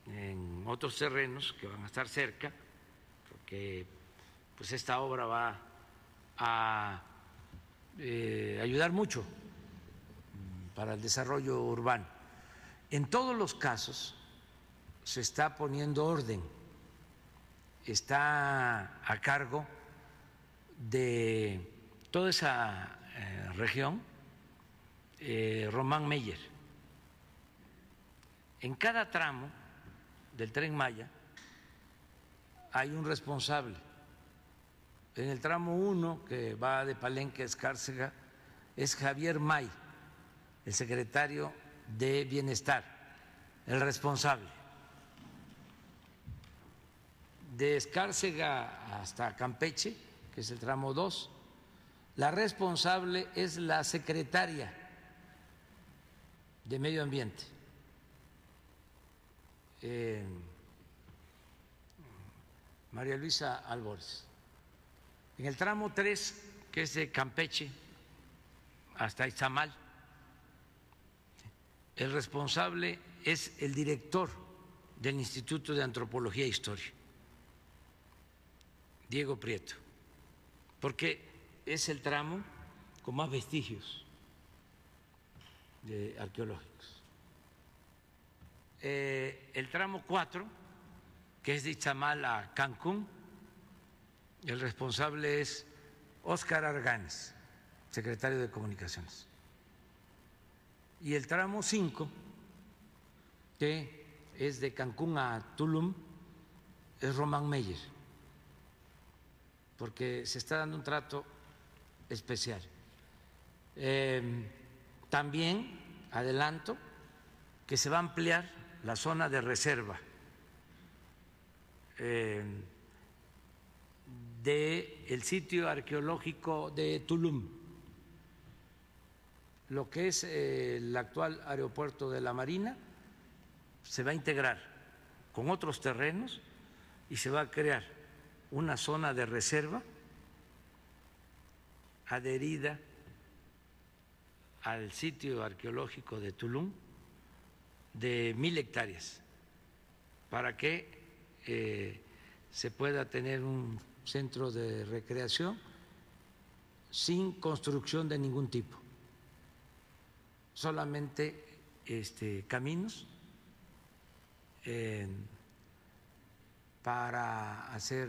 C: en otros terrenos que van a estar cerca, porque pues esta obra va a eh, ayudar mucho para el desarrollo urbano. En todos los casos se está poniendo orden, está a cargo de toda esa eh, región eh, Román Meyer. En cada tramo del tren Maya hay un responsable. En el tramo 1, que va de Palenque a Escárcega, es Javier May, el secretario de Bienestar, el responsable. De Escárcega hasta Campeche, que es el tramo 2, la responsable es la secretaria de Medio Ambiente. Eh, María Luisa Álvarez. En el tramo 3, que es de Campeche hasta Izamal, el responsable es el director del Instituto de Antropología e Historia, Diego Prieto, porque es el tramo con más vestigios arqueológicos. Eh, el tramo 4, que es de Izamal a Cancún, el responsable es Óscar Arganes, secretario de Comunicaciones. Y el tramo 5, que es de Cancún a Tulum, es Román Meyer, porque se está dando un trato especial. Em, también adelanto que se va a ampliar la zona de reserva em, del sitio arqueológico de Tulum, lo que es eh, el actual aeropuerto de la Marina, se va a integrar con otros terrenos y se va a crear una zona de reserva adherida al sitio arqueológico de Tulum de mil hectáreas para que eh, se pueda tener un centro de recreación sin construcción de ningún tipo, solamente este, caminos para hacer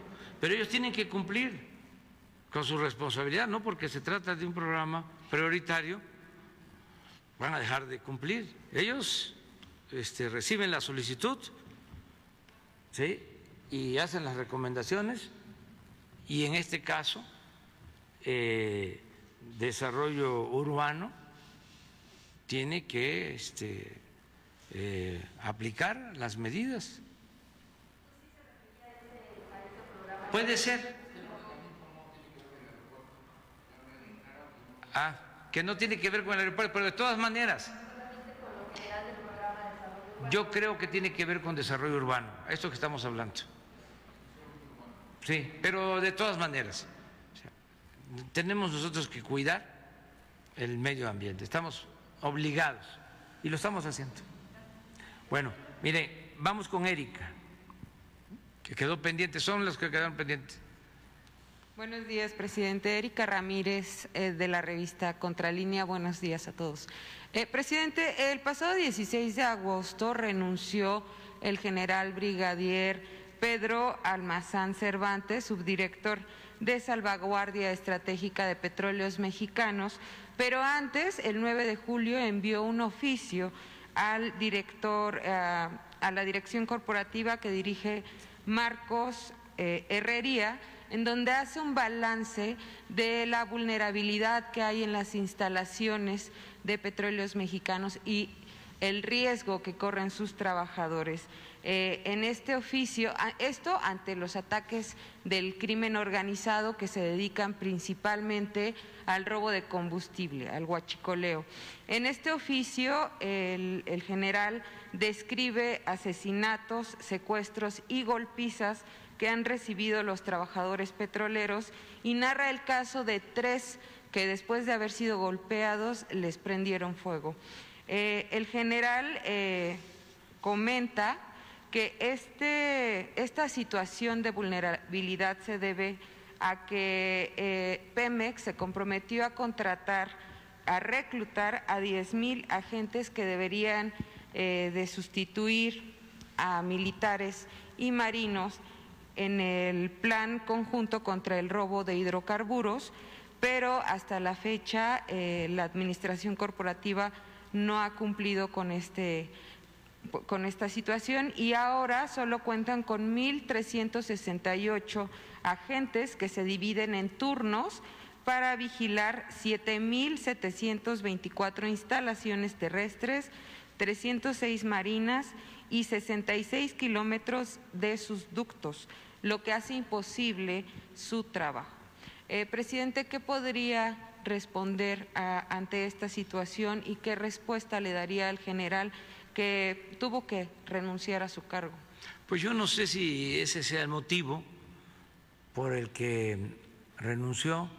C: pero ellos tienen que cumplir con su responsabilidad, no porque se trata de un programa prioritario, van a dejar de cumplir. Ellos este, reciben la solicitud ¿sí? y hacen las recomendaciones y en este caso eh, desarrollo urbano tiene que este, eh, aplicar las medidas. Puede ser, Ah, que no tiene que ver con el aeropuerto, pero de todas maneras. Yo creo que tiene que ver con desarrollo urbano, esto que estamos hablando. Sí, pero de todas maneras. tenemos nosotros que cuidar el medio ambiente, estamos obligados y lo estamos haciendo. Bueno, mire, vamos con Erika, que quedó pendiente, son los que quedaron pendientes.
M: Buenos días, presidente. Erika Ramírez, eh, de la revista Contralínea. Buenos días a todos. Eh, presidente, el pasado 16 de agosto renunció el general brigadier Pedro Almazán Cervantes, subdirector de salvaguardia estratégica de petróleos mexicanos, pero antes, el 9 de julio, envió un oficio al director, eh, a la dirección corporativa que dirige Marcos Herrería, en donde hace un balance de la vulnerabilidad que hay en las instalaciones de petróleos mexicanos y el riesgo que corren sus trabajadores. Eh, en este oficio, esto ante los ataques del crimen organizado que se dedican principalmente al robo de combustible, al huachicoleo. En este oficio, el, general describe asesinatos, secuestros y golpizas que han recibido los trabajadores petroleros y narra el caso de tres que después de haber sido golpeados les prendieron fuego. Eh, el general eh, comenta que este, esta situación de vulnerabilidad se debe a que eh, Pemex se comprometió a contratar, a reclutar a 10 mil agentes que deberían de sustituir a militares y marinos en el plan conjunto contra el robo de hidrocarburos, pero hasta la fecha la administración corporativa no ha cumplido con este con esta situación y ahora solo cuentan con 1.368 agentes que se dividen en turnos para vigilar 7.724 instalaciones terrestres, 306 marinas y 66 kilómetros de sus ductos, lo que hace imposible su trabajo. Eh, presidente, ¿qué podría responder ante esta situación y qué respuesta le daría al general que tuvo que renunciar a su cargo?
C: Pues yo no sé si ese sea el motivo por el que renunció.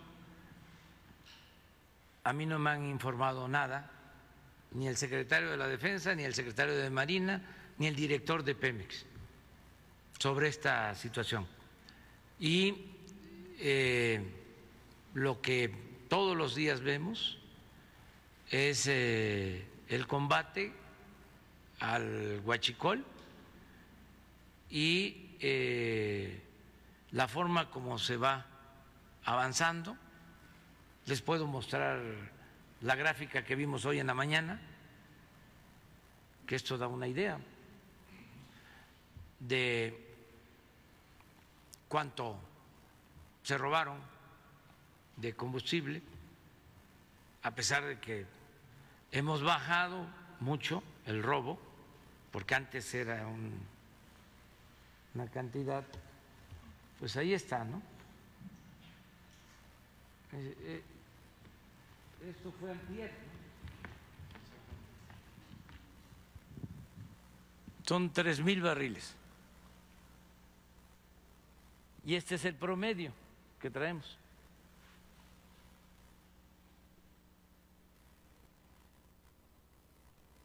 C: A mí no me han informado nada, ni el secretario de la Defensa, ni el secretario de Marina, ni el director de Pemex sobre esta situación. Y eh, lo que todos los días vemos es eh, el combate al huachicol y eh, la forma como se va avanzando. Les puedo mostrar la gráfica que vimos hoy en la mañana, que esto da una idea de cuánto se robaron de combustible, a pesar de que hemos bajado mucho el robo, porque antes era una cantidad, pues ahí está, ¿no? Eh, eh, esto fue antier, Son tres mil barriles. Y este es el promedio que traemos.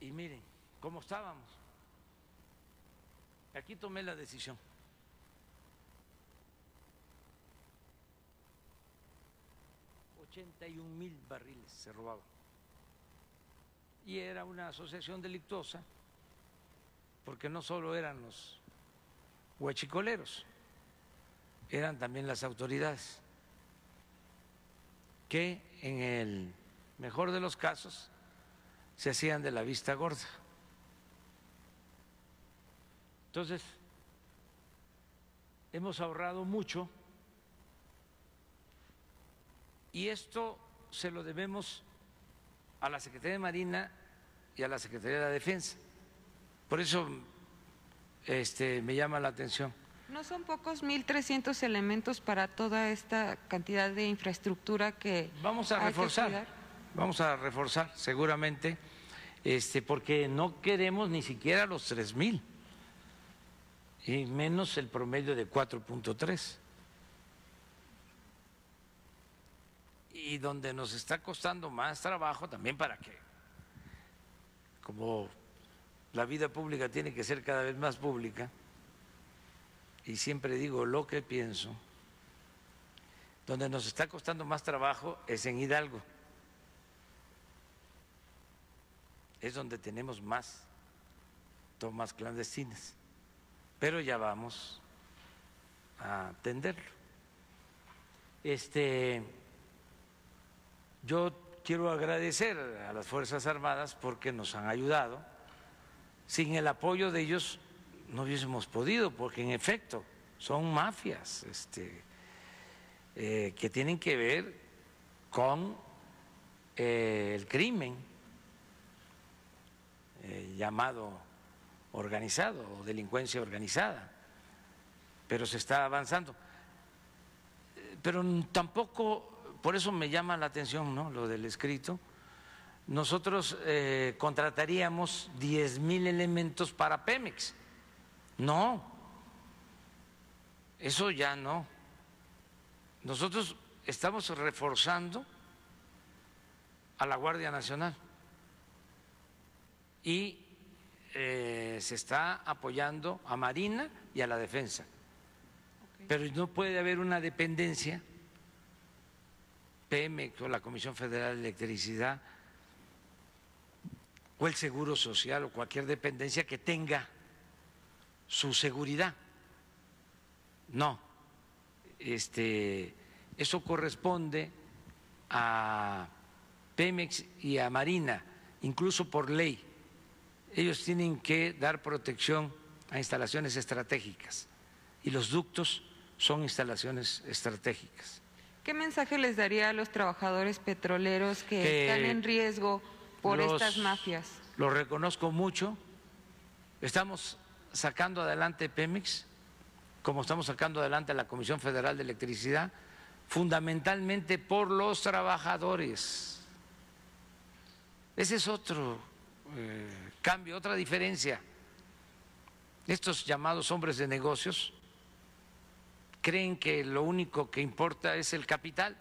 C: Y miren cómo estábamos. Aquí tomé la decisión. Ochenta y un mil barriles se robaban. Y era una asociación delictuosa, porque no solo eran los huachicoleros, eran también las autoridades, que en el mejor de los casos se hacían de la vista gorda. Entonces, hemos ahorrado mucho y esto se lo debemos a la Secretaría de Marina y a la Secretaría de la Defensa. Por eso este, me llama la atención.
M: No son pocos 1.300 elementos para toda esta cantidad de infraestructura que
C: vamos a reforzar. Vamos a reforzar seguramente este, porque no queremos ni siquiera los tres mil y menos el promedio de 4.3. Y donde nos está costando más trabajo también para que, como la vida pública tiene que ser cada vez más pública, y siempre digo lo que pienso, donde nos está costando más trabajo es en Hidalgo. es donde tenemos más tomas clandestinas, pero ya vamos a atenderlo. Este, yo quiero agradecer a las Fuerzas Armadas porque nos han ayudado. Sin el apoyo de ellos no hubiésemos podido, porque en efecto son mafias este, eh, que tienen que ver con eh, el crimen eh, llamado organizado o delincuencia organizada, pero se está avanzando. Pero tampoco, por eso me llama la atención ¿no? lo del escrito, nosotros eh, contrataríamos 10 mil elementos para Pemex. No, eso ya no. Nosotros estamos reforzando a la Guardia Nacional y eh, se está apoyando a Marina y a la defensa. Pero no puede haber una dependencia, Pemex o la Comisión Federal de Electricidad o el Seguro Social o cualquier dependencia que tenga su seguridad. No, este, eso corresponde a Pemex y a Marina, incluso por ley. Ellos tienen que dar protección a instalaciones estratégicas y los ductos son instalaciones estratégicas.
M: ¿Qué mensaje les daría a los trabajadores petroleros que, están en riesgo por estas mafias?
C: Lo reconozco mucho. Estamos sacando adelante Pemex, como estamos sacando adelante la Comisión Federal de Electricidad, fundamentalmente por los trabajadores. Ese es otro eh, cambio, otra diferencia. Estos llamados hombres de negocios creen que lo único que importa es el capital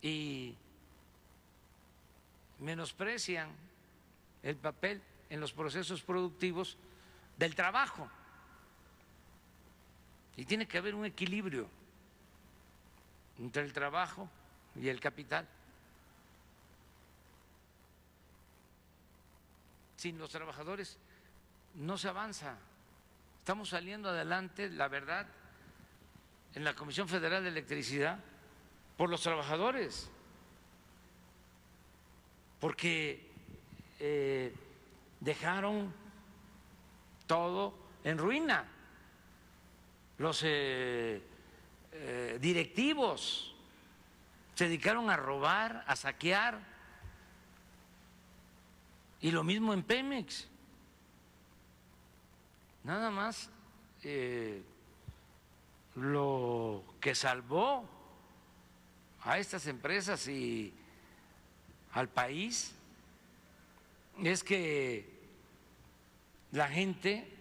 C: y menosprecian el papel en los procesos productivos del trabajo. Y tiene que haber un equilibrio entre el trabajo y el capital. Sin los trabajadores no se avanza. Estamos saliendo adelante, la verdad, en la Comisión Federal de Electricidad por los trabajadores, porque eh, dejaron todo en ruina. Los eh, eh, directivos se dedicaron a robar, a saquear, y lo mismo en Pemex. Nada más lo que salvó a estas empresas y al país es que la gente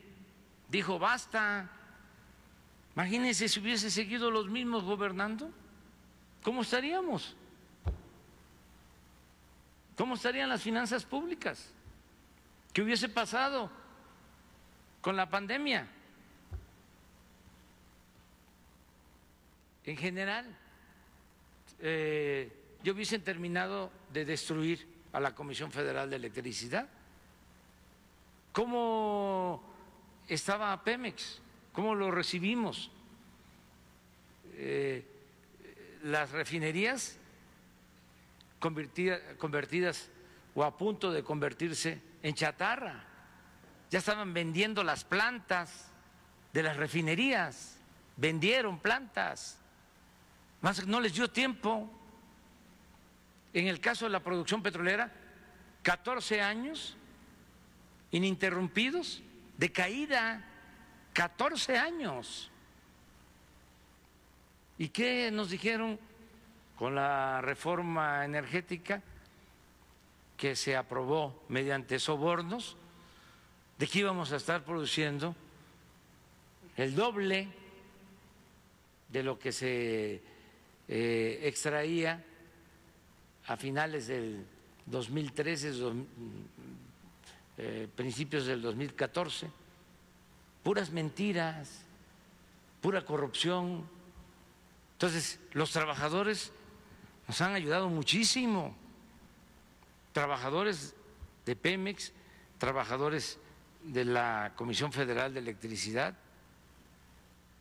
C: dijo basta. Imagínense si hubiese seguido los mismos gobernando, ¿cómo estaríamos? ¿Cómo estarían las finanzas públicas? ¿Qué hubiese pasado con la pandemia? En general, eh, yo hubiesen terminado de destruir a la Comisión Federal de Electricidad. ¿Cómo estaba Pemex? ¿Cómo lo recibimos? Eh, las refinerías convertidas o a punto de convertirse en chatarra. Ya estaban vendiendo las plantas de las refinerías, vendieron plantas, más no les dio tiempo. En el caso de la producción petrolera, 14 años ininterrumpidos de caída, 14 años. ¿Y qué nos dijeron con la reforma energética que se aprobó mediante sobornos? De que íbamos a estar produciendo el doble de lo que se eh, extraía a finales del 2013, eh, principios del 2014, puras mentiras, pura corrupción. Entonces, los trabajadores nos han ayudado muchísimo, trabajadores de Pemex, trabajadores de la Comisión Federal de Electricidad,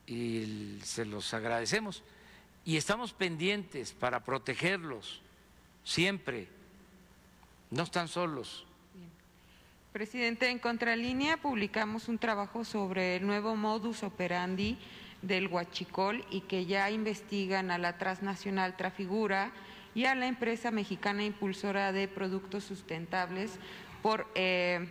C: y se los agradecemos. Y estamos pendientes para protegerlos siempre, no están solos.
M: Presidente, en Contralínea publicamos un trabajo sobre el nuevo modus operandi del huachicol y que ya investigan a la transnacional Trafigura y a la empresa mexicana impulsora de productos sustentables por eh,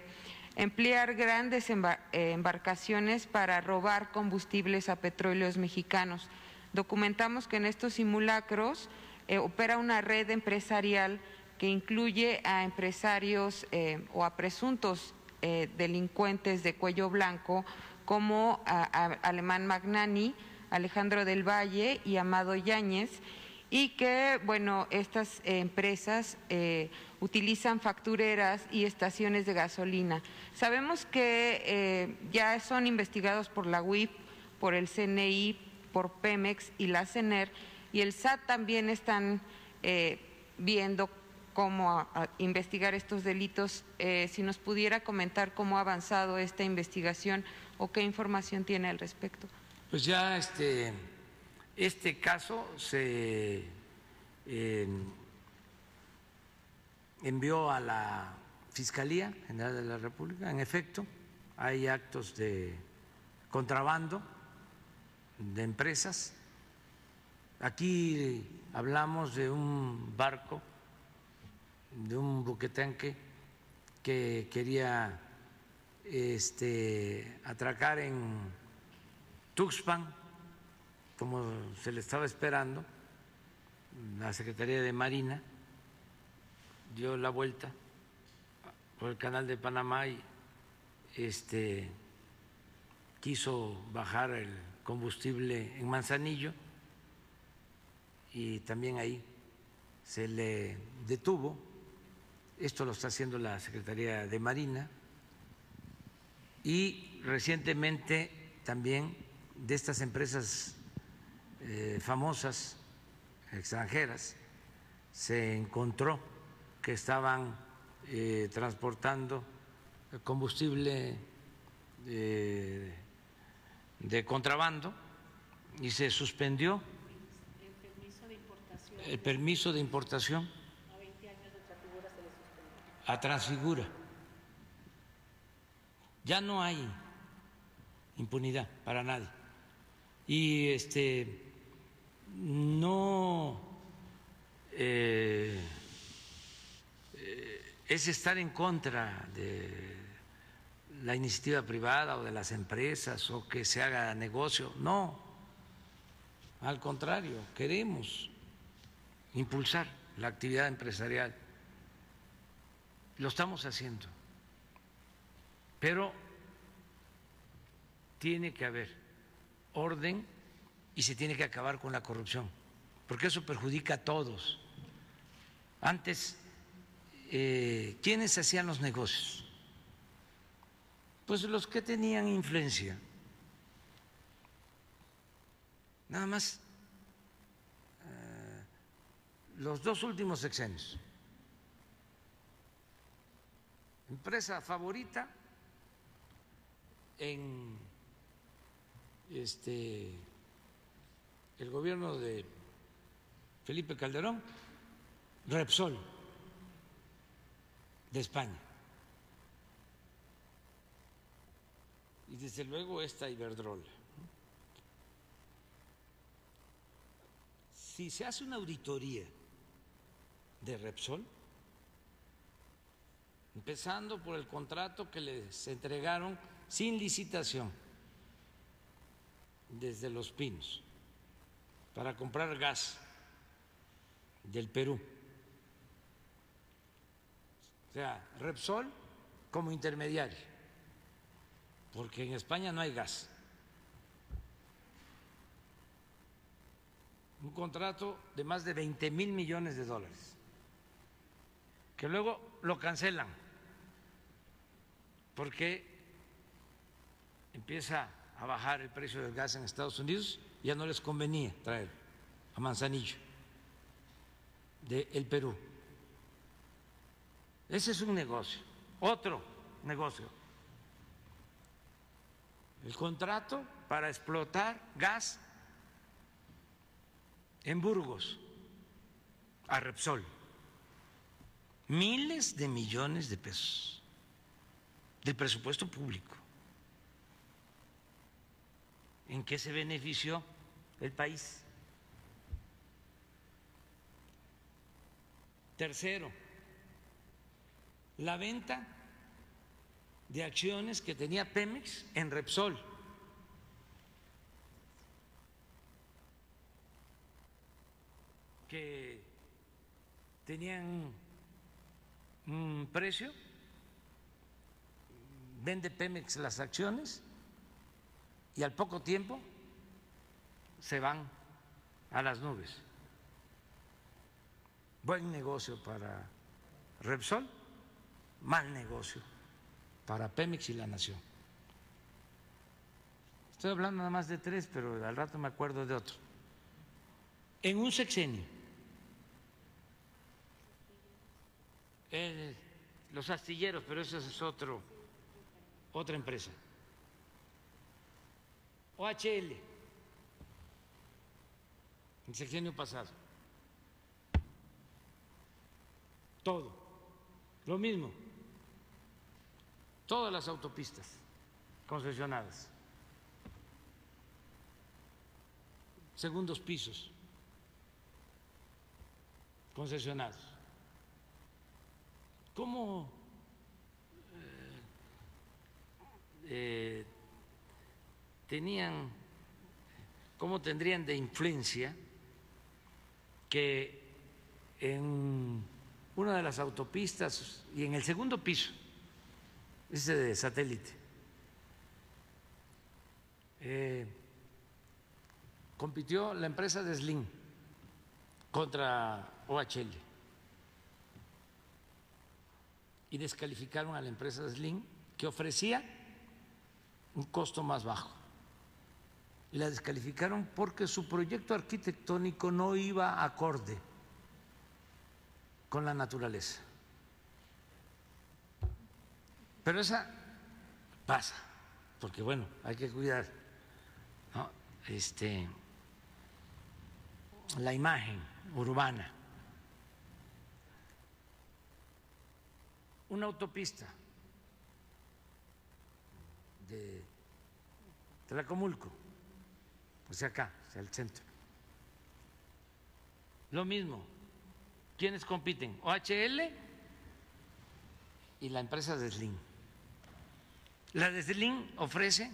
M: emplear grandes embarcaciones para robar combustibles a petróleos mexicanos. Documentamos que en estos simulacros eh, opera una red empresarial que incluye a empresarios eh, o a presuntos eh, delincuentes de cuello blanco como Alemán Magnani, Alejandro del Valle y Amado Yáñez, y que, bueno, estas empresas utilizan factureras y estaciones de gasolina. Sabemos que ya son investigados por la UIP, por el CNI, por Pemex y la CENER, y el SAT también están eh, viendo cómo investigar estos delitos. Eh, si nos pudiera comentar cómo ha avanzado esta investigación o qué información tiene al respecto.
C: Pues ya este, este caso se em, envió a la Fiscalía General de la República. En efecto, hay actos de contrabando de empresas Aquí hablamos de un barco, de un buquetanque que quería este, atracar en Tuxpan, como se le estaba esperando, la Secretaría de Marina dio la vuelta por el canal de Panamá y este, quiso bajar el combustible en Manzanillo y también ahí se le detuvo. Esto lo está haciendo la Secretaría de Marina. Y recientemente también de estas empresas eh, famosas extranjeras se encontró que estaban eh, transportando combustible eh, de contrabando y se suspendió el permiso de importación a Transfigura. Ya no hay impunidad para nadie. Y este no eh, eh, es estar en contra de la iniciativa privada o de las empresas o que se haga negocio. No, al contrario, queremos impulsar la actividad empresarial. Lo estamos haciendo, pero tiene que haber orden y se tiene que acabar con la corrupción, porque eso perjudica a todos. Antes, eh, ¿quiénes hacían los negocios? Pues los que tenían influencia. Nada más los dos últimos sexenios. Empresa favorita en este el gobierno de Felipe Calderón, Repsol de España. Y desde luego esta Iberdrola. Si se hace una auditoría de Repsol, empezando por el contrato que les entregaron sin licitación desde Los Pinos para comprar gas del Perú. O sea, Repsol como intermediario, porque en España no hay gas. Un contrato de más de 20 mil millones de dólares que luego lo cancelan porque empieza a bajar el precio del gas en Estados Unidos, ya no les convenía traer a Manzanillo de el Perú. Ese es un negocio. Otro negocio. El contrato para explotar gas en Burgos a Repsol miles de millones de pesos del presupuesto público. ¿En qué se benefició el país? Tercero, la venta de acciones que tenía Pemex en Repsol. que tenían un precio, vende Pemex las acciones y al poco tiempo se van a las nubes. Buen negocio para Repsol, mal negocio para Pemex y la Nación. Estoy hablando nada más de tres, pero al rato me acuerdo de otro. En un sexenio, eh, los astilleros, pero eso es otro, otra empresa. OHL, el sexenio pasado. Todo, lo mismo, todas las autopistas concesionadas, segundos pisos concesionados. ¿Cómo eh, tenían, cómo tendrían de influencia que en una de las autopistas y en el segundo piso, ese de satélite, eh, compitió la empresa de Slim contra OHL y descalificaron a la empresa de Slim que ofrecía un costo más bajo. La descalificaron porque su proyecto arquitectónico no iba acorde con la naturaleza. Pero esa pasa, porque bueno, hay que cuidar este, la imagen urbana. Una autopista de Tlacomulco, o sea acá, sea el centro. Lo mismo, ¿quiénes compiten? OHL y la empresa de Slim. La de Slim ofrece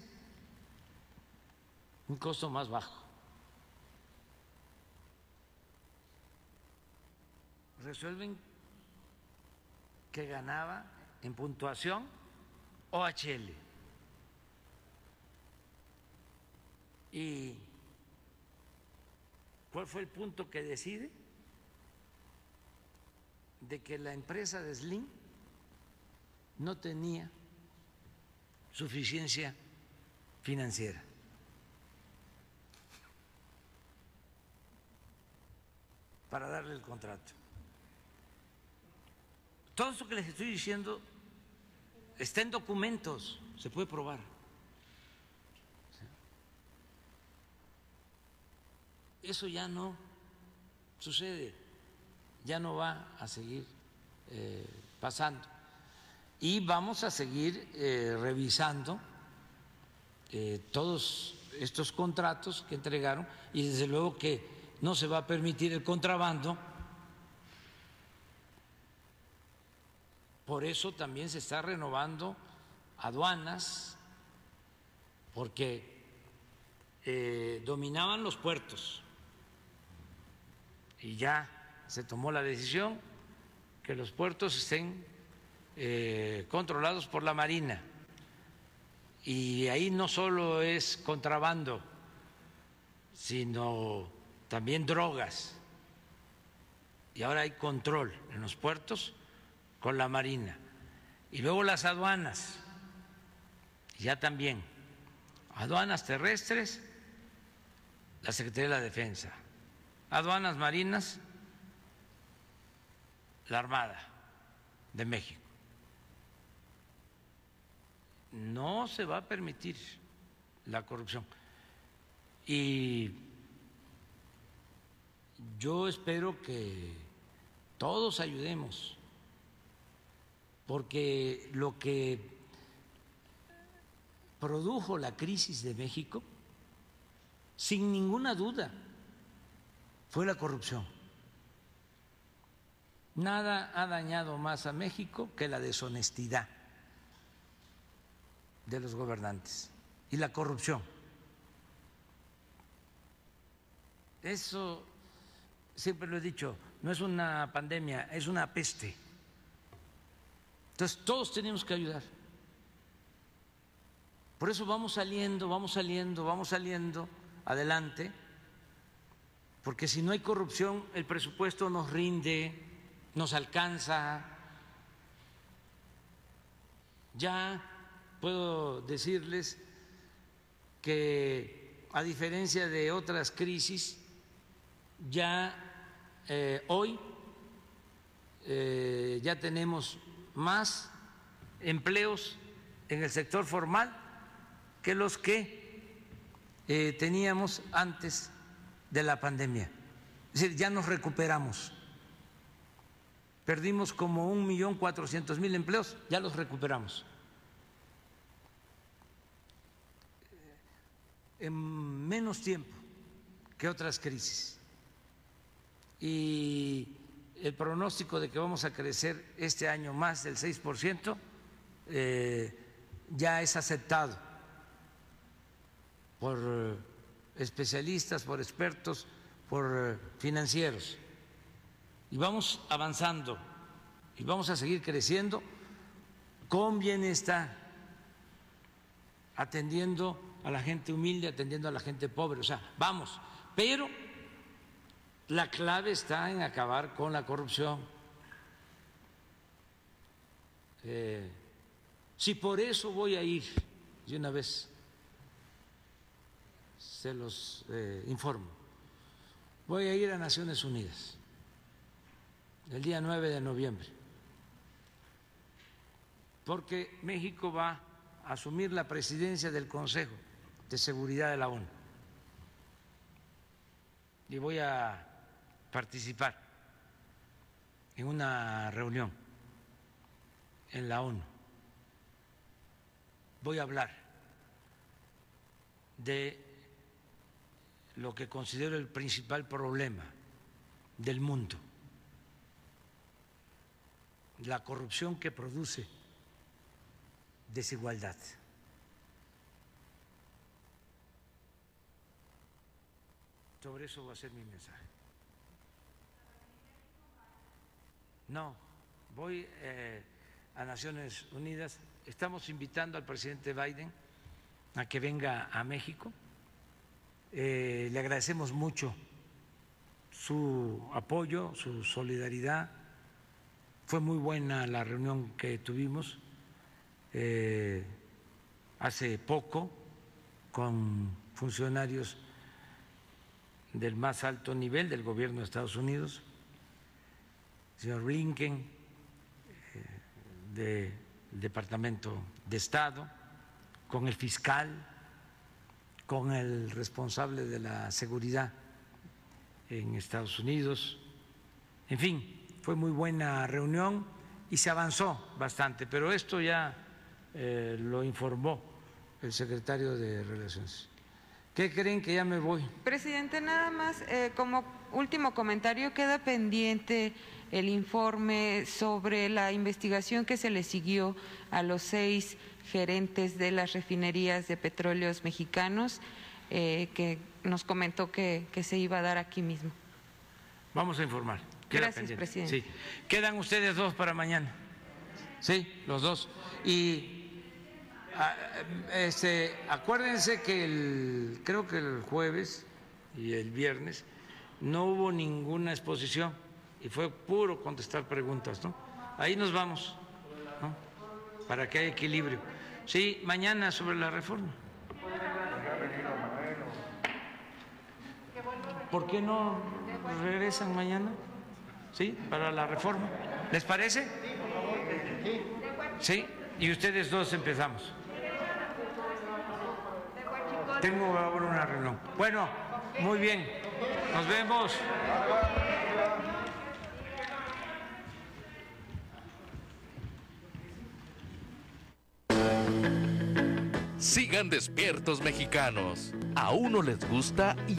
C: un costo más bajo. Resuelven que ganaba en puntuación OHL. ¿Y cuál fue el punto que decide? De que la empresa de Slim no tenía suficiencia financiera. para darle el contrato. Todo esto que les estoy diciendo está en documentos, se puede probar. Eso ya no sucede, ya no va a seguir eh, pasando. Y vamos a seguir eh, revisando eh, todos estos contratos que entregaron y desde luego que no se va a permitir el contrabando. Por eso también se está renovando aduanas, porque dominaban los puertos y ya se tomó la decisión que los puertos estén eh, controlados por la Marina. Y ahí no solo es contrabando, sino también drogas. Y ahora hay control en los puertos con la Marina. Y luego las aduanas, ya también. Aduanas terrestres, la Secretaría de la Defensa. Aduanas marinas, la Armada de México. No se va a permitir la corrupción. Y yo espero que todos ayudemos, porque lo que produjo la crisis de México, sin ninguna duda, fue la corrupción. Nada ha dañado más a México que la deshonestidad de los gobernantes y la corrupción. Eso, siempre lo he dicho, no es una pandemia, es una peste. Entonces todos tenemos que ayudar. Por eso vamos saliendo, vamos saliendo, vamos saliendo adelante, porque si no hay corrupción, el presupuesto nos rinde, nos alcanza. Ya puedo decirles que a diferencia de otras crisis, ya eh, hoy eh, ya tenemos más empleos en el sector formal que los que eh, teníamos antes de la pandemia. Es decir, ya nos recuperamos. Perdimos como un millón cuatrocientos mil empleos, ya los recuperamos. En menos tiempo que otras crisis. Y el pronóstico de que vamos a crecer este año más del 6% eh, ya es aceptado por especialistas, por expertos, por financieros. Y vamos avanzando y vamos a seguir creciendo con bienestar, atendiendo a la gente humilde, atendiendo a la gente pobre. O sea, vamos, pero la clave está en acabar con la corrupción. Eh, si por eso voy a ir de una vez, se los eh, informo, voy a ir a Naciones Unidas el día 9 de noviembre, porque México va a asumir la presidencia del Consejo de Seguridad de la ONU y voy a participar en una reunión en la ONU. Voy a hablar de lo que considero el principal problema del mundo, la corrupción que produce desigualdad. Sobre eso va a ser mi mensaje. No, voy eh, a Naciones Unidas. Estamos invitando al presidente Biden a que venga a México. Eh, le agradecemos mucho su apoyo, su solidaridad. Fue muy buena la reunión que tuvimos eh, hace poco con funcionarios del más alto nivel del gobierno de Estados Unidos señor Blinken, eh, del Departamento de Estado, con el fiscal, con el responsable de la seguridad en Estados Unidos. En fin, fue muy buena reunión y se avanzó bastante, pero esto ya eh, lo informó el secretario de Relaciones. ¿Qué creen que ya me voy?
M: Presidente, nada más eh, como último comentario, queda pendiente el informe sobre la investigación que se le siguió a los seis gerentes de las refinerías de petróleos mexicanos, eh, que nos comentó que, se iba a dar aquí mismo.
C: Vamos a informar.
M: Gracias, presidente.
C: Sí. Quedan ustedes dos para mañana. Sí, los dos. Y ah, este, acuérdense que el, creo que el jueves y el viernes no hubo ninguna exposición y fue puro contestar preguntas, ¿no? Ahí nos vamos, ¿no? Para que haya equilibrio. Sí, mañana sobre la reforma. ¿Por qué no regresan mañana? ¿Sí? Para la reforma. ¿Les parece? Sí, y ustedes dos empezamos. Tengo ahora una reunión. Bueno, muy bien. Nos vemos.
B: Sigan despiertos mexicanos. A uno les gusta y